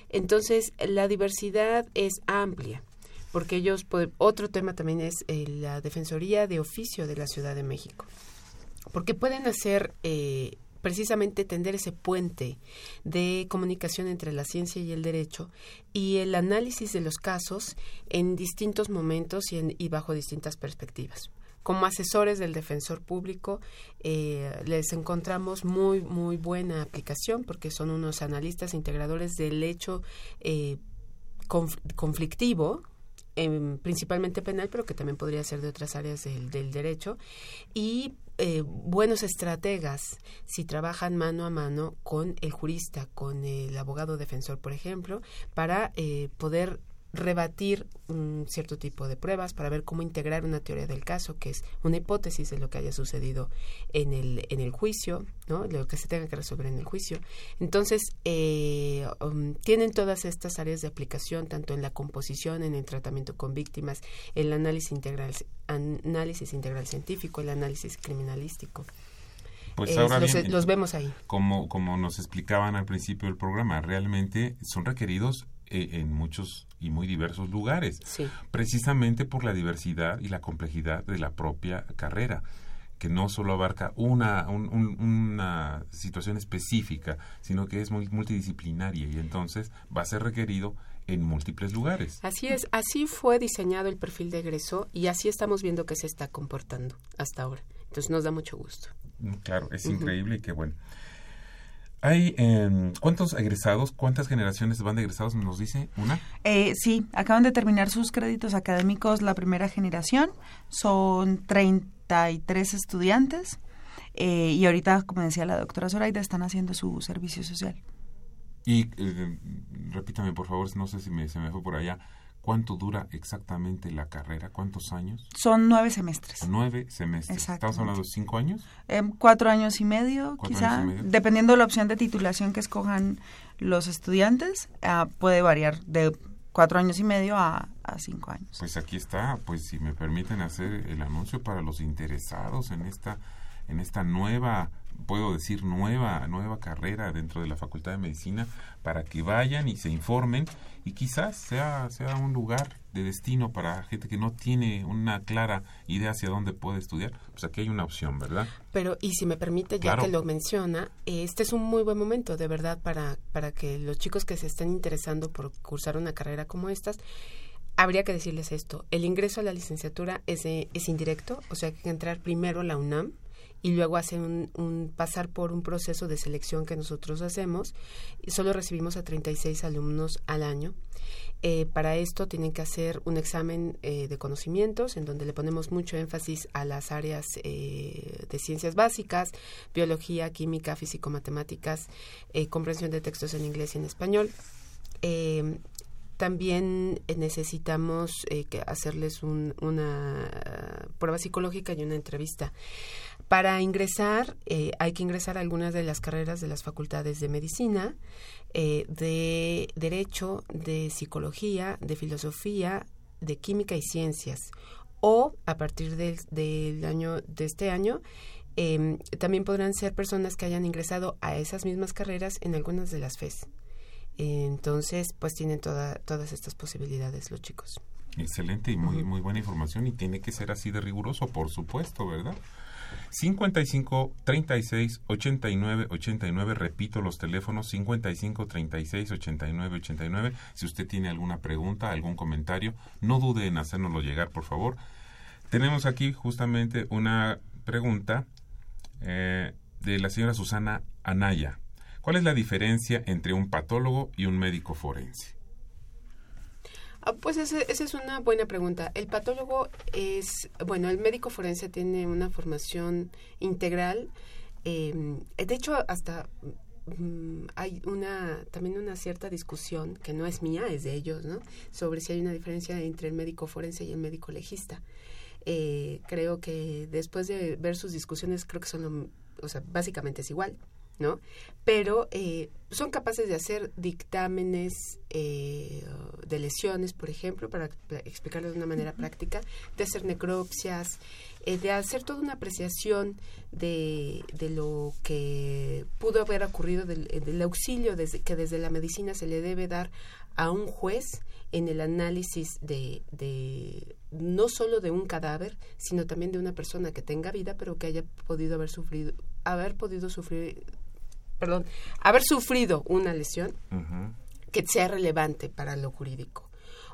Entonces, la diversidad es amplia porque ellos, pod- otro tema también es eh, la Defensoría de Oficio de la Ciudad de México, porque pueden hacer eh, precisamente tender ese puente de comunicación entre la ciencia y el derecho y el análisis de los casos en distintos momentos y, en- y bajo distintas perspectivas. Como asesores del defensor público eh, les encontramos muy muy buena aplicación porque son unos analistas integradores del hecho eh, conf- conflictivo em, principalmente penal, pero que también podría ser de otras áreas del, del derecho, y eh, buenos estrategas si trabajan mano a mano con el jurista, con el abogado defensor, por ejemplo, para eh, poder rebatir un cierto tipo de pruebas para ver cómo integrar una teoría del caso que es una hipótesis de lo que haya sucedido en el en el juicio no lo que se tenga que resolver en el juicio. Entonces eh, um, tienen todas estas áreas de aplicación tanto en la composición en el tratamiento con víctimas el análisis integral análisis integral científico el análisis criminalístico. Pues Eh, ahora los, bien, los vemos ahí. como, como nos explicaban al principio del programa, realmente son requeridos eh, en muchos y muy diversos lugares, Sí. precisamente por la diversidad y la complejidad de la propia carrera que no solo abarca una, un- un- una situación específica, sino que es muy multidisciplinaria y entonces va a ser requerido en múltiples lugares. Así es, así fue diseñado el perfil de egreso y así estamos viendo que se está comportando hasta ahora. Entonces nos da mucho gusto. Mm, Claro, es increíble y qué bueno. Hay, em, ¿cuántos egresados, cuántas generaciones van de egresados? ¿Nos dice una? Eh, sí, acaban de terminar sus créditos académicos la primera generación. Son 33 estudiantes. eh, y ahorita, como decía la doctora Zoraida, están haciendo su servicio social. Y eh, repítame, por favor, no sé si me, se me fue por allá. ¿Cuánto dura exactamente la carrera? ¿Cuántos años? Son nueve semestres. Nueve semestres. ¿Estamos hablando de cinco años? Em, cuatro años y medio, Cuatro quizá. años y medio. Dependiendo de la opción de titulación que escojan los estudiantes, ah, puede variar de cuatro años y medio a, a cinco años. Pues aquí está, pues si me permiten hacer el anuncio para los interesados en esta en esta nueva puedo decir nueva nueva carrera dentro de la Facultad de Medicina para que vayan y se informen y quizás sea sea un lugar de destino para gente que no tiene una clara idea hacia dónde puede estudiar, pues aquí hay una opción, ¿verdad? Pero, y si me permite, ya que lo menciona, este es un muy buen momento, de verdad, para, para que los chicos que se estén interesando por cursar una carrera como estas, habría que decirles esto. El ingreso a la licenciatura es, es indirecto, o sea, hay que entrar primero a la UNAM y luego hacer un, pasar por un proceso de selección que nosotros hacemos. Y solo recibimos a 36 alumnos al año. Eh, para esto tienen que hacer un examen eh, de conocimientos en donde le ponemos mucho énfasis a las áreas eh, de ciencias básicas, biología, química, físico-matemáticas, comprensión de textos en inglés y en español. también necesitamos hacerles una prueba psicológica y una entrevista. Para ingresar, eh, hay que ingresar a algunas de las carreras de las facultades de medicina, eh, de derecho, de psicología, de filosofía, de química y ciencias. O a partir del, año de este año, em, también podrán ser personas que hayan ingresado a esas mismas carreras en algunas de las FES. Entonces, pues tienen toda, todas estas posibilidades los chicos. Excelente y muy, muy buena información y tiene que ser así de riguroso, por supuesto, ¿verdad? 55 36 89 89, repito los teléfonos 55 36 89 89. Si usted tiene alguna pregunta, algún comentario, no dude en hacérnoslo llegar, por favor. Tenemos aquí justamente una pregunta eh, de la señora Susana Anaya. ¿Cuál es la diferencia entre un patólogo y un médico forense? Ah, pues esa es una buena pregunta. El patólogo es, bueno, el médico forense tiene una formación integral. Em, de hecho, hasta mm, hay una también una cierta discusión que no es mía, es de ellos, ¿no? Sobre si hay una diferencia entre el médico forense y el médico legista. Eh, creo que después de ver sus discusiones, creo que son, o sea, básicamente es igual. ¿No? Pero eh, son capaces de hacer dictámenes eh, de lesiones, por ejemplo, para explicarlo de una manera práctica, de hacer necropsias, eh, de hacer toda una apreciación de, de lo que pudo haber ocurrido, del, del auxilio desde, que desde la medicina se le debe dar a un juez en el análisis de, de no solo de un cadáver, sino también de una persona que tenga vida, pero que haya podido haber sufrido, haber podido sufrir perdón, haber sufrido una lesión que sea relevante para lo jurídico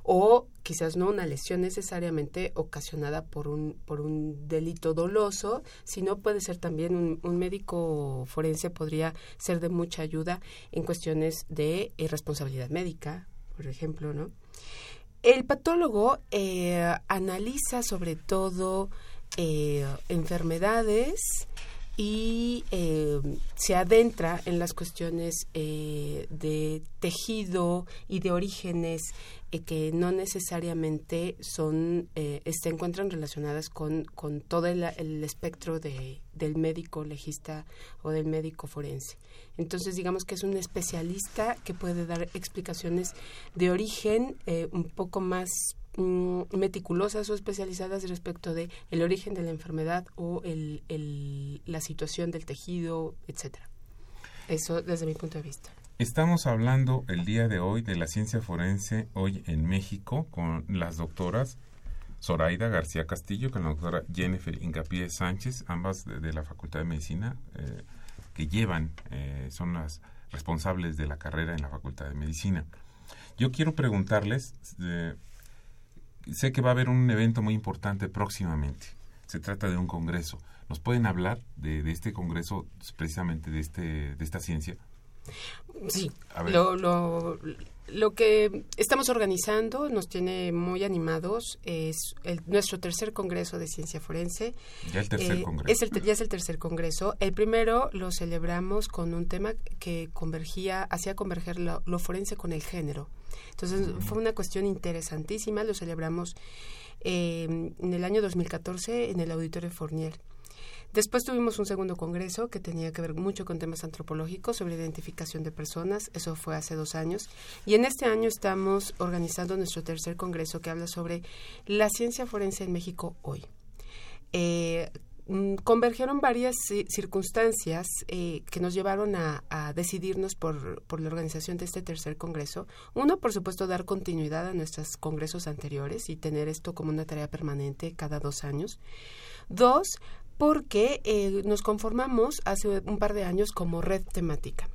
o quizás no una lesión necesariamente ocasionada por un, por un delito doloso, sino puede ser también un, un médico forense podría ser de mucha ayuda en cuestiones de irresponsabilidad médica, por ejemplo, ¿no? El patólogo eh, analiza sobre todo eh, enfermedades, y eh, se adentra en las cuestiones eh, de tejido y de orígenes eh, que no necesariamente son se encuentran relacionadas con, con todo el, espectro de, del médico legista o del médico forense. Entonces, digamos que es un especialista que puede dar explicaciones de origen un poco más Mm, meticulosas o especializadas respecto de el origen de la enfermedad o el, el, la situación del tejido, etcétera. Eso desde mi punto de vista. Estamos hablando el día de hoy de la ciencia forense hoy en México con las doctoras Zoraida García Castillo con la doctora Jennifer Incapié Sánchez, ambas de, la Facultad de Medicina, eh, que llevan, eh, son las responsables de la carrera en la Facultad de Medicina. Yo quiero preguntarles, eh, sé que va a haber un evento muy importante próximamente. Se trata de un congreso. ¿Nos pueden hablar de, este congreso, precisamente de, este, de esta ciencia? Sí, lo, lo, lo, que estamos organizando nos tiene muy animados. Es el, nuestro tercer congreso de ciencia forense. Ya el tercer eh, congreso. Es el, ya es el tercer congreso. El primero lo celebramos con un tema que convergía, hacía converger lo, lo forense con el género. Entonces fue una cuestión interesantísima, lo celebramos eh, en el año 2014 en el Auditorio Fournier. Después tuvimos un segundo congreso que tenía que ver mucho con temas antropológicos sobre identificación de personas, eso fue hace dos años. Y en este año estamos organizando nuestro tercer congreso que habla sobre la ciencia forense en México hoy. Eh, mm, convergieron varias circunstancias eh, que nos llevaron a, decidirnos por, por, la organización de este tercer congreso. Uno, por supuesto, dar continuidad a nuestros congresos anteriores y tener esto como una tarea permanente cada dos años. Dos, porque eh, nos conformamos hace un par de años como red temática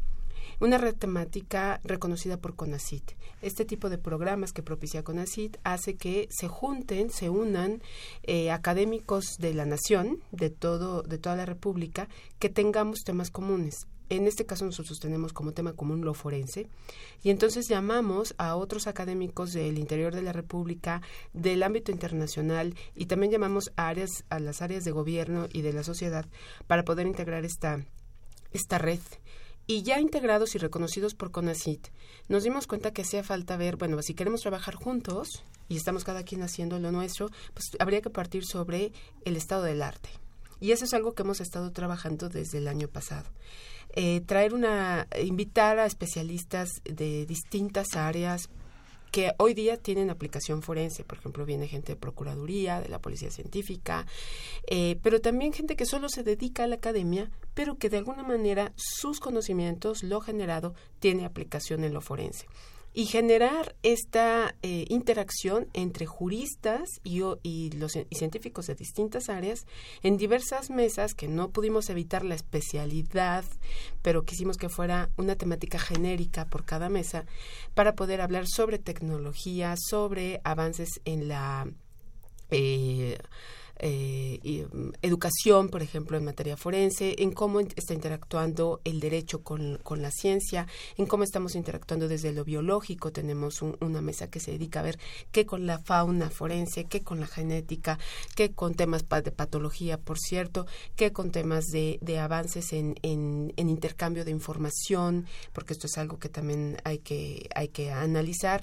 una red temática reconocida por CONACIT. Este tipo de programas que propicia CONACIT hace que se junten, se unan eh, académicos de la nación, de todo, de toda la República, que tengamos temas comunes. En este caso nosotros tenemos como tema común lo forense y entonces llamamos a otros académicos del interior de la República, del ámbito internacional y también llamamos a áreas a las áreas de gobierno y de la sociedad para poder integrar esta esta red y ya integrados y reconocidos por CONACIT, nos dimos cuenta que hacía falta ver, bueno, si queremos trabajar juntos y estamos cada quien haciendo lo nuestro, pues habría que partir sobre el estado del arte. Y eso es algo que hemos estado trabajando desde el año pasado. Eh, traer una, invitar a especialistas de distintas áreas que hoy día tienen aplicación forense. Por ejemplo, viene gente de Procuraduría, de la Policía Científica, eh, pero también gente que solo se dedica a la academia, pero que de alguna manera sus conocimientos, lo generado, tiene aplicación en lo forense y generar esta eh, interacción entre juristas y, y los científicos de distintas áreas en diversas mesas que no pudimos evitar la especialidad, pero quisimos que fuera una temática genérica por cada mesa para poder hablar sobre tecnología, sobre avances en la eh, eh, mm, educación, por ejemplo, en materia forense, en cómo está interactuando el derecho con, con la ciencia, en cómo estamos interactuando desde lo biológico. Tenemos una mesa que se dedica a ver qué con la fauna forense, qué con la genética, qué con temas de patología, por cierto, qué con temas de, de avances en, en, en intercambio de información, porque esto es algo que también hay que, hay que analizar.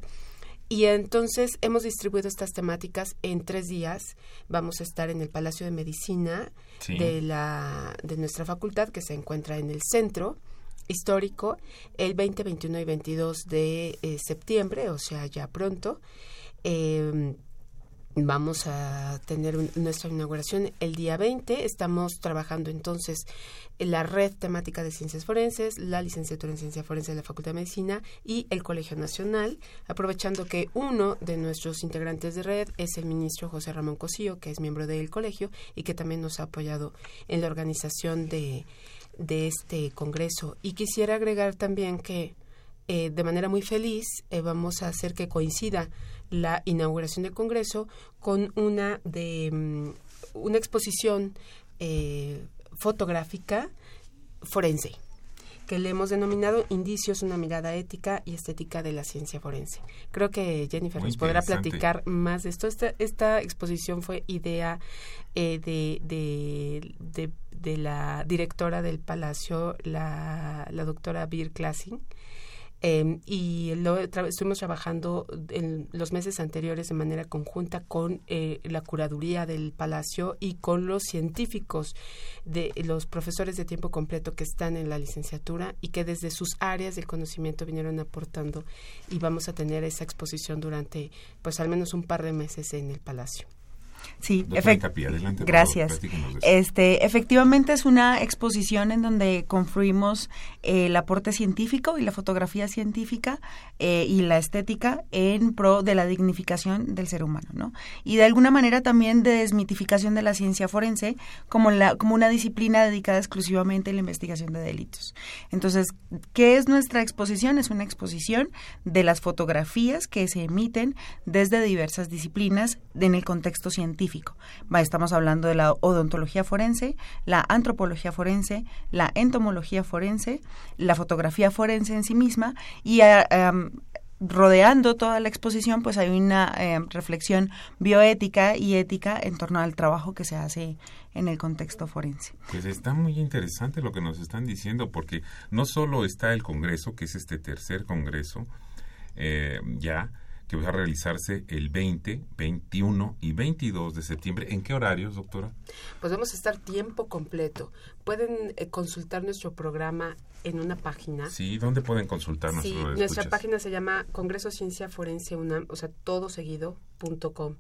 Y entonces hemos distribuido estas temáticas en tres días. Vamos a estar en el Palacio de Medicina de, la, de nuestra facultad, que se encuentra en el centro histórico, el 20, 21 y 22 de eh, septiembre, o sea, ya pronto. Eh, Vamos a tener nuestra inauguración el día 20. Estamos trabajando entonces en la red temática de ciencias forenses, la licenciatura en ciencia forense de la Facultad de Medicina y el Colegio Nacional, aprovechando que uno de nuestros integrantes de red es el ministro José Ramón Cosío, que es miembro del colegio y que también nos ha apoyado en la organización de, de este congreso. Y quisiera agregar también que eh, de manera muy feliz eh, vamos a hacer que coincida la inauguración del Congreso con una de mm, una exposición eh, fotográfica forense que le hemos denominado Indicios, una mirada ética y estética de la ciencia forense. Creo que Jennifer nos podrá platicar más de esto. Esta, esta exposición fue idea eh, de, de, de, la directora del Palacio, la, la doctora Bir Klassing, Em, y lo estuvimos trabajando en los meses anteriores de manera conjunta con eh, la curaduría del palacio y con los científicos de los profesores de tiempo completo que están en la licenciatura y que desde sus áreas del conocimiento vinieron aportando y vamos a tener esa exposición durante pues al menos un par de meses en el palacio. Sí, gracias. este, efectivamente es una exposición en donde confluimos eh, el aporte científico y la fotografía científica eh, y la estética en pro de la dignificación del ser humano, ¿no? Y de alguna manera también de desmitificación de la ciencia forense como, la, como una disciplina dedicada exclusivamente a la investigación de delitos. Entonces, ¿qué es nuestra exposición? Es una exposición de las fotografías que se emiten desde diversas disciplinas en el contexto científico Estamos hablando de la odontología forense, la antropología forense, la entomología forense, la fotografía forense en sí misma y eh, em, rodeando toda la exposición, pues hay una em, reflexión bioética y ética en torno al trabajo que se hace en el contexto forense. Pues está muy interesante lo que nos están diciendo, porque no solo está el Congreso, que es este tercer Congreso, eh, ya, que va a realizarse el 20, 21 y 22 de septiembre. ¿En qué horarios, doctora? Pues vamos a estar tiempo completo. Pueden eh, consultar nuestro programa en una página. Sí, ¿dónde pueden consultar sí, nuestra página se llama Congreso Ciencia Forense UNAM, o sea, todo seguido, punto com.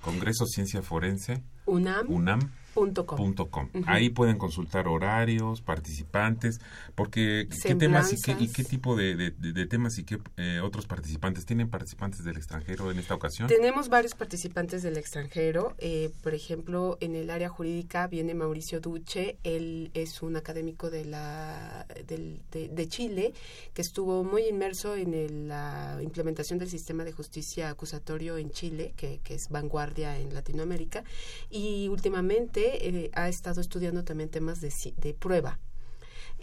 Congreso Ciencia Forense UNAM. UNAM com. Ahí pueden consultar horarios, participantes, porque qué temas y qué, y qué tipo de, temas y qué eh, otros participantes. ¿Tienen participantes del extranjero en esta ocasión? Tenemos varios participantes del extranjero. Eh, por ejemplo, en el área jurídica viene Mauricio Duche. Él es un académico de, la, de, Chile que estuvo muy inmerso en la implementación del sistema de justicia acusatorio en Chile, que, que es vanguardia en Latinoamérica. Y últimamente eh, ha estado estudiando también temas de, de prueba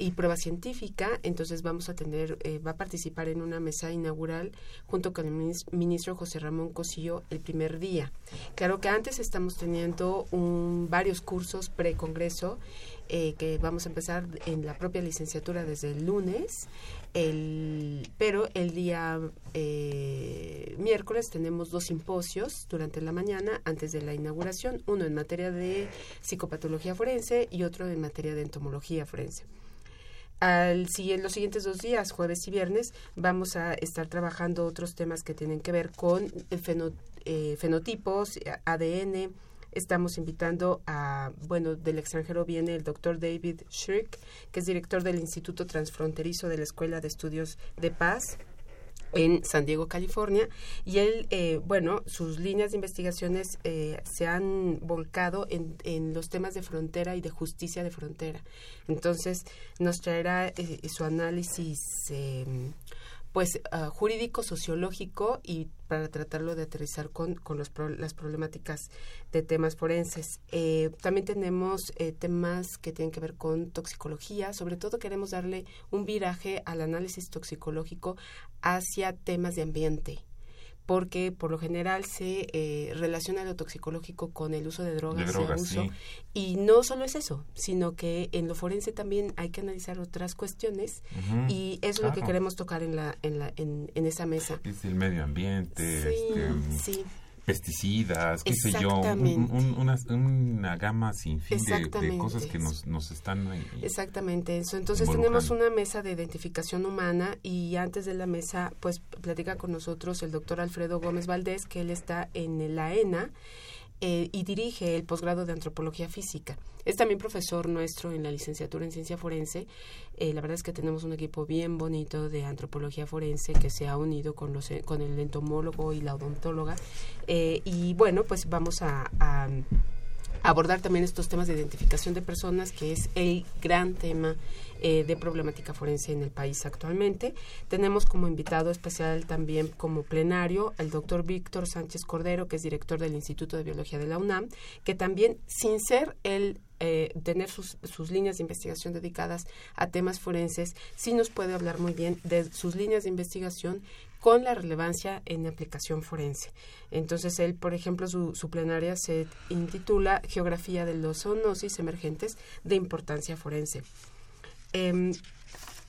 y prueba científica, entonces vamos a tener, eh, va a participar en una mesa inaugural junto con el ministro José Ramón Cosillo el primer día. Claro que antes estamos teniendo un, varios cursos pre-congreso eh, que vamos a empezar en la propia licenciatura desde el lunes, pero el día eh, miércoles tenemos dos simposios durante la mañana antes de la inauguración, uno en materia de psicopatología forense y otro en materia de entomología forense. Al, los siguientes dos días, jueves y viernes, vamos a estar trabajando otros temas que tienen que ver con eh, fenotipos, ADN. Estamos invitando a, bueno, del extranjero viene el doctor David Schrick, que es director del Instituto Transfronterizo de la Escuela de Estudios de Paz en San Diego, California, y él, eh, bueno, sus líneas de investigaciones eh, se han volcado en, en, los temas de frontera y de justicia de frontera. Entonces, nos traerá eh, su análisis pues uh, jurídico, sociológico y para tratarlo de aterrizar con, con los las problemáticas de temas forenses. Eh, también tenemos eh, temas que tienen que ver con toxicología, sobre todo queremos darle un viraje al análisis toxicológico hacia temas de ambiente porque por lo general se eh, relaciona lo toxicológico con el uso de drogas, y no solo es eso, sino que en lo forense también hay que analizar otras cuestiones y eso es lo que queremos tocar en la en la en, esa mesa. Es el medio ambiente, sí, este, sí pesticidas, qué sé yo, una, gama sin fin de, cosas que nos, nos están... Exactamente eso. Entonces tenemos una mesa de identificación humana y antes de la mesa, pues platica con nosotros el doctor Alfredo Gómez Valdés, que él está en la ENA eh, y dirige el posgrado de antropología física. Es también profesor nuestro en la licenciatura en ciencia forense. Eh, la verdad es que tenemos un equipo bien bonito de antropología forense que se ha unido con, los, con el entomólogo y la odontóloga. Eh, y bueno, pues vamos a abordar también estos temas de identificación de personas, que es el gran tema eh, de problemática forense en el país actualmente. Tenemos como invitado especial también como plenario al doctor Víctor Sánchez Cordero, que es director del Instituto de Biología de la UNAM, que también, sin ser el eh, tener sus, sus, líneas de investigación dedicadas a temas forenses, sí nos puede hablar muy bien de sus líneas de investigación con la relevancia en aplicación forense. Entonces, él, por ejemplo, su, plenaria se intitula Geografía de los zoonosis emergentes de importancia forense. Em,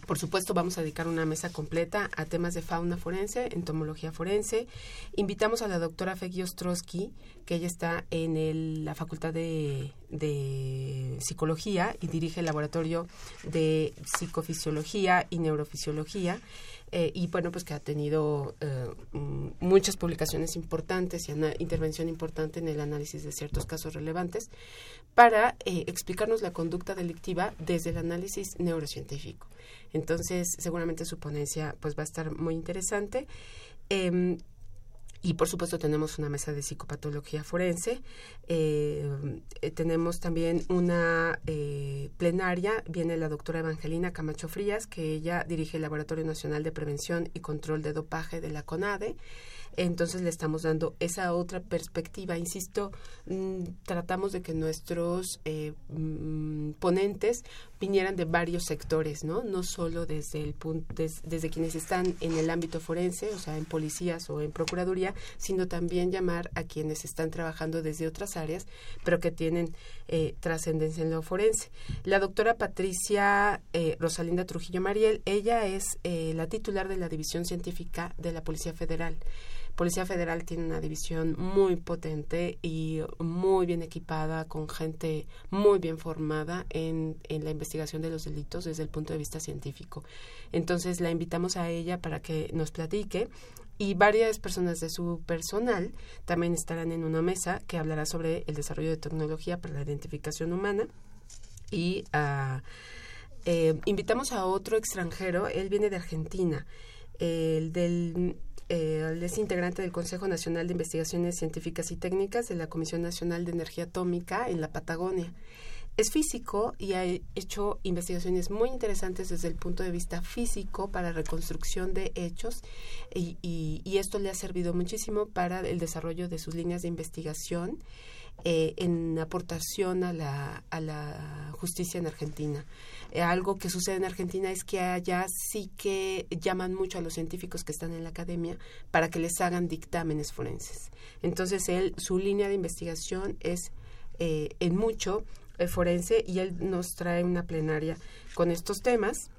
por supuesto, vamos a dedicar una mesa completa a temas de fauna forense, entomología forense. Invitamos a la doctora Fegui Ostrowski, que ella está en la Facultad de, Psicología y dirige el laboratorio de psicofisiología y neurofisiología. Eh, y bueno, pues que ha tenido eh, muchas publicaciones importantes y una intervención importante en el análisis de ciertos casos relevantes para eh, explicarnos la conducta delictiva desde el análisis neurocientífico. Entonces, seguramente su ponencia pues va a estar muy interesante. Y por supuesto tenemos una mesa de psicopatología forense. Eh, tenemos también una eh, plenaria. Viene la doctora Evangelina Camacho Frías, que ella dirige el Laboratorio Nacional de Prevención y Control de Dopaje de la CONADE. Entonces le estamos dando esa otra perspectiva. Insisto, mm, tratamos de que nuestros eh, mm, ponentes vinieran de varios sectores, ¿no? No solo desde el punto, desde quienes están en el ámbito forense, o sea, en policías o en procuraduría, sino también llamar a quienes están trabajando desde otras áreas, pero que tienen eh, trascendencia en lo forense. La doctora Patricia eh, Rosalinda Trujillo Mariel, ella es la titular de la División Científica de la Policía Federal. Policía Federal tiene una división muy potente y muy bien equipada, con gente muy bien formada en, la investigación de los delitos desde el punto de vista científico. Entonces la invitamos a ella para que nos platique y varias personas de su personal también estarán en una mesa que hablará sobre el desarrollo de tecnología para la identificación humana y eh, invitamos a otro extranjero, él viene de Argentina, el del eh, es integrante del Consejo Nacional de Investigaciones Científicas y Técnicas de la Comisión Nacional de Energía Atómica en la Patagonia. Es físico y ha hecho investigaciones muy interesantes desde el punto de vista físico para reconstrucción de hechos y esto le ha servido muchísimo para el desarrollo de sus líneas de investigación eh, en aportación a la, a la justicia en Argentina. Eh, algo que sucede en Argentina es que allá sí que llaman mucho a los científicos que están en la academia para que les hagan dictámenes forenses. Entonces, él, su línea de investigación es eh, en mucho forense y él nos trae una plenaria con estos temas.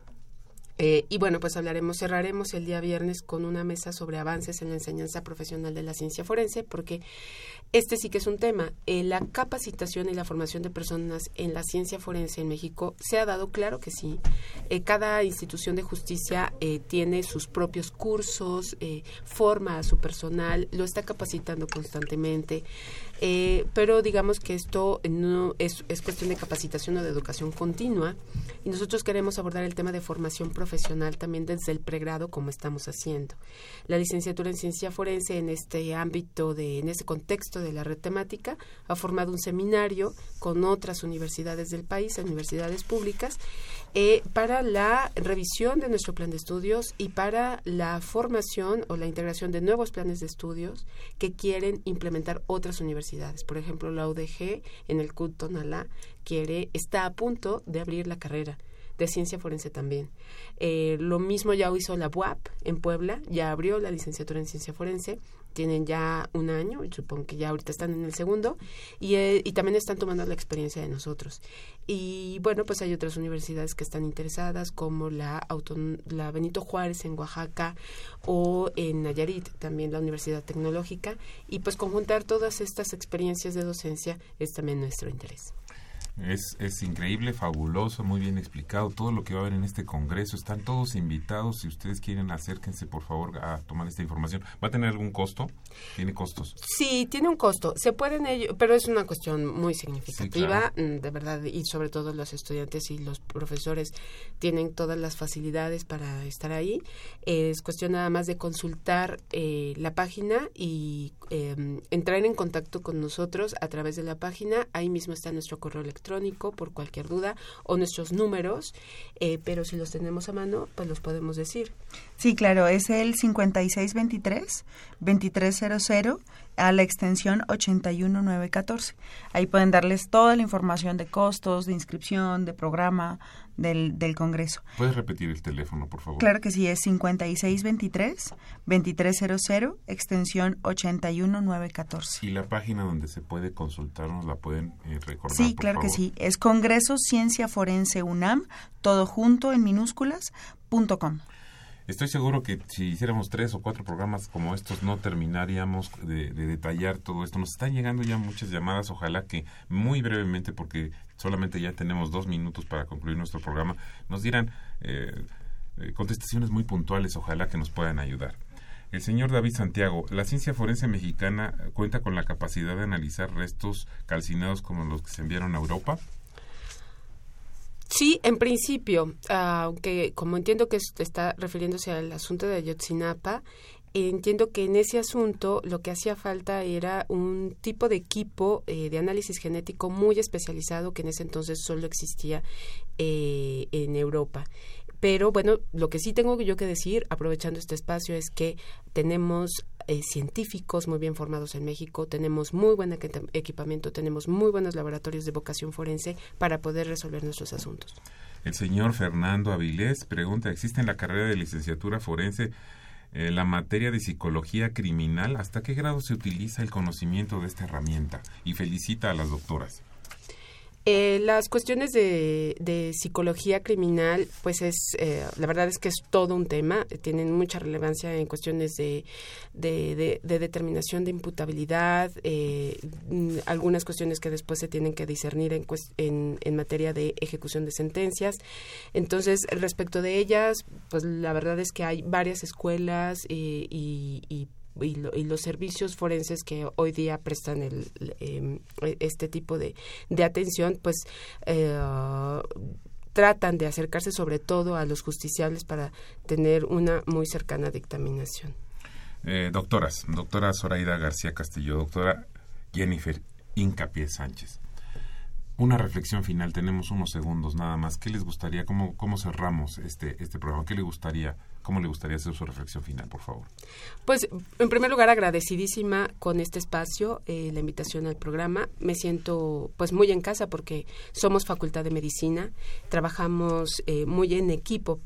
Y bueno, pues hablaremos, cerraremos el día viernes con una mesa sobre avances en la enseñanza profesional de la ciencia forense, porque este sí que es un tema. Eh, la capacitación y la formación de personas en la ciencia forense en México se ha dado, claro que sí. Eh, cada institución de justicia eh, tiene sus propios cursos, forma a su personal, lo está capacitando constantemente. Pero digamos que esto no es, es cuestión de capacitación o de educación continua y nosotros queremos abordar el tema de formación profesional también desde el pregrado como estamos haciendo. La licenciatura en ciencia forense en este ámbito, de, en ese contexto de la red temática, ha formado un seminario con otras universidades del país, universidades públicas, eh, para la revisión de nuestro plan de estudios y para la formación o la integración de nuevos planes de estudios que quieren implementar otras universidades. Por ejemplo, la UDG en el CUT Tonalá quiere, está a punto de abrir la carrera de ciencia forense también. Eh, lo mismo ya hizo la UAP en Puebla, ya abrió la licenciatura en ciencia forense tienen ya un año, supongo que ya ahorita están en el segundo, y, eh, y también están tomando la experiencia de nosotros. Y bueno, pues hay otras universidades que están interesadas, como la, la Benito Juárez en Oaxaca o en Nayarit, también la Universidad Tecnológica, y pues conjuntar todas estas experiencias de docencia es también nuestro interés. Es, es increíble, fabuloso, muy bien explicado todo lo que va a haber en este congreso. Están todos invitados. Si ustedes quieren, acérquense por favor a tomar esta información. ¿Va a tener algún costo? ¿Tiene costos? Sí, tiene un costo. Se pueden ellos, pero es una cuestión muy significativa, mm, de verdad, y sobre todo los estudiantes y los profesores tienen todas las facilidades para estar ahí. Es cuestión nada más de consultar eh, la página y em, entrar en contacto con nosotros a través de la página. Ahí mismo está nuestro correo electrónico electrónico por cualquier duda o nuestros números, eh, pero si los tenemos a mano, pues los podemos decir. Sí, claro, es el 5623-2300 a la extensión 81914. Ahí pueden darles toda la información de costos, de inscripción, de programa del, del Congreso. ¿Puedes repetir el teléfono, por favor? Claro que sí, es 5623-2300, extensión 81914. ¿Y la página donde se puede consultar nos la pueden eh, recordar? Sí, claro que sí, es Congreso Ciencia Forense UNAM, todo junto en minúsculas, punto com. Estoy seguro que si hiciéramos tres o cuatro programas como estos no terminaríamos de, detallar todo esto. Nos están llegando ya muchas llamadas, ojalá que muy brevemente, porque solamente ya tenemos dos minutos para concluir nuestro programa, nos dieran eh, eh, contestaciones muy puntuales, ojalá que nos puedan ayudar. El señor David Santiago, ¿la ciencia forense mexicana cuenta con la capacidad de analizar restos calcinados como los que se enviaron a Europa? Sí, en principio, aunque como entiendo que está refiriéndose al asunto de Ayotzinapa, entiendo que en ese asunto lo que hacía falta era un tipo de equipo eh, de análisis genético muy especializado que en ese entonces solo existía eh, en Europa. Pero bueno, lo que sí tengo yo que decir, aprovechando este espacio, es que tenemos eh, científicos muy bien formados en México, tenemos muy buen equipamiento, tenemos muy buenos laboratorios de vocación forense para poder resolver nuestros asuntos. El señor Fernando Avilés pregunta, ¿existe en la carrera de licenciatura forense eh, la materia de psicología criminal? ¿Hasta qué grado se utiliza el conocimiento de esta herramienta? Y felicita a las doctoras. Eh, las cuestiones de, de, psicología criminal, pues es, eh, la verdad es que es todo un tema, tienen mucha relevancia en cuestiones de, de, de determinación de imputabilidad, eh, mm, algunas cuestiones que después se tienen que discernir en, en, en, materia de ejecución de sentencias. Entonces, respecto de ellas, pues la verdad es que hay varias escuelas y, y, y y, los servicios forenses que hoy día prestan el, em, este tipo de, atención, pues eh, tratan de acercarse sobre todo a los justiciables para tener una muy cercana dictaminación. Eh, doctoras, doctora Zoraida García Castillo, doctora Jennifer Incapié Sánchez. Una reflexión final, tenemos unos segundos nada más. ¿Qué les gustaría, cómo, cómo cerramos este, este programa? ¿Qué le gustaría ¿Cómo le gustaría hacer su reflexión final, por favor? Pues, en primer lugar, agradecidísima con este espacio, eh, la invitación al programa. Me siento, pues, muy en casa porque somos Facultad de Medicina, trabajamos eh, muy en equipo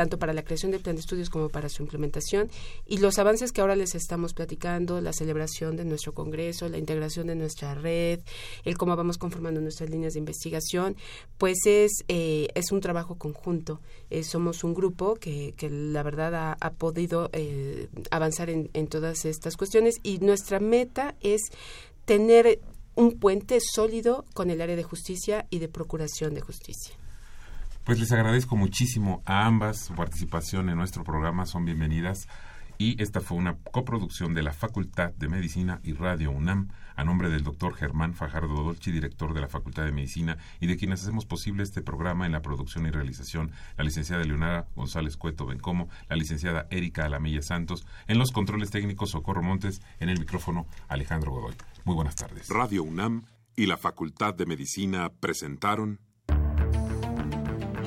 tanto para la creación del plan de estudios como para su implementación y los avances que ahora les estamos platicando, la celebración de nuestro congreso, la integración de nuestra red, el cómo vamos conformando nuestras líneas de investigación, pues es, eh, es un trabajo conjunto. Eh, somos un grupo que, que la verdad ha, podido eh, avanzar en, en todas estas cuestiones y nuestra meta es tener un puente sólido con el área de justicia y de procuración de justicia. Pues les agradezco muchísimo a ambas su participación en nuestro programa, son bienvenidas. Y esta fue una coproducción de la Facultad de Medicina y Radio UNAM, a nombre del doctor Germán Fajardo Dolci, director de la Facultad de Medicina, y de quienes hacemos posible este programa en la producción y realización, la licenciada Leonara González Cueto Bencomo, la licenciada Erika Alamilla Santos, en los controles técnicos Socorro Montes, en el micrófono Alejandro Godoy. Muy buenas tardes. Radio UNAM y la Facultad de Medicina presentaron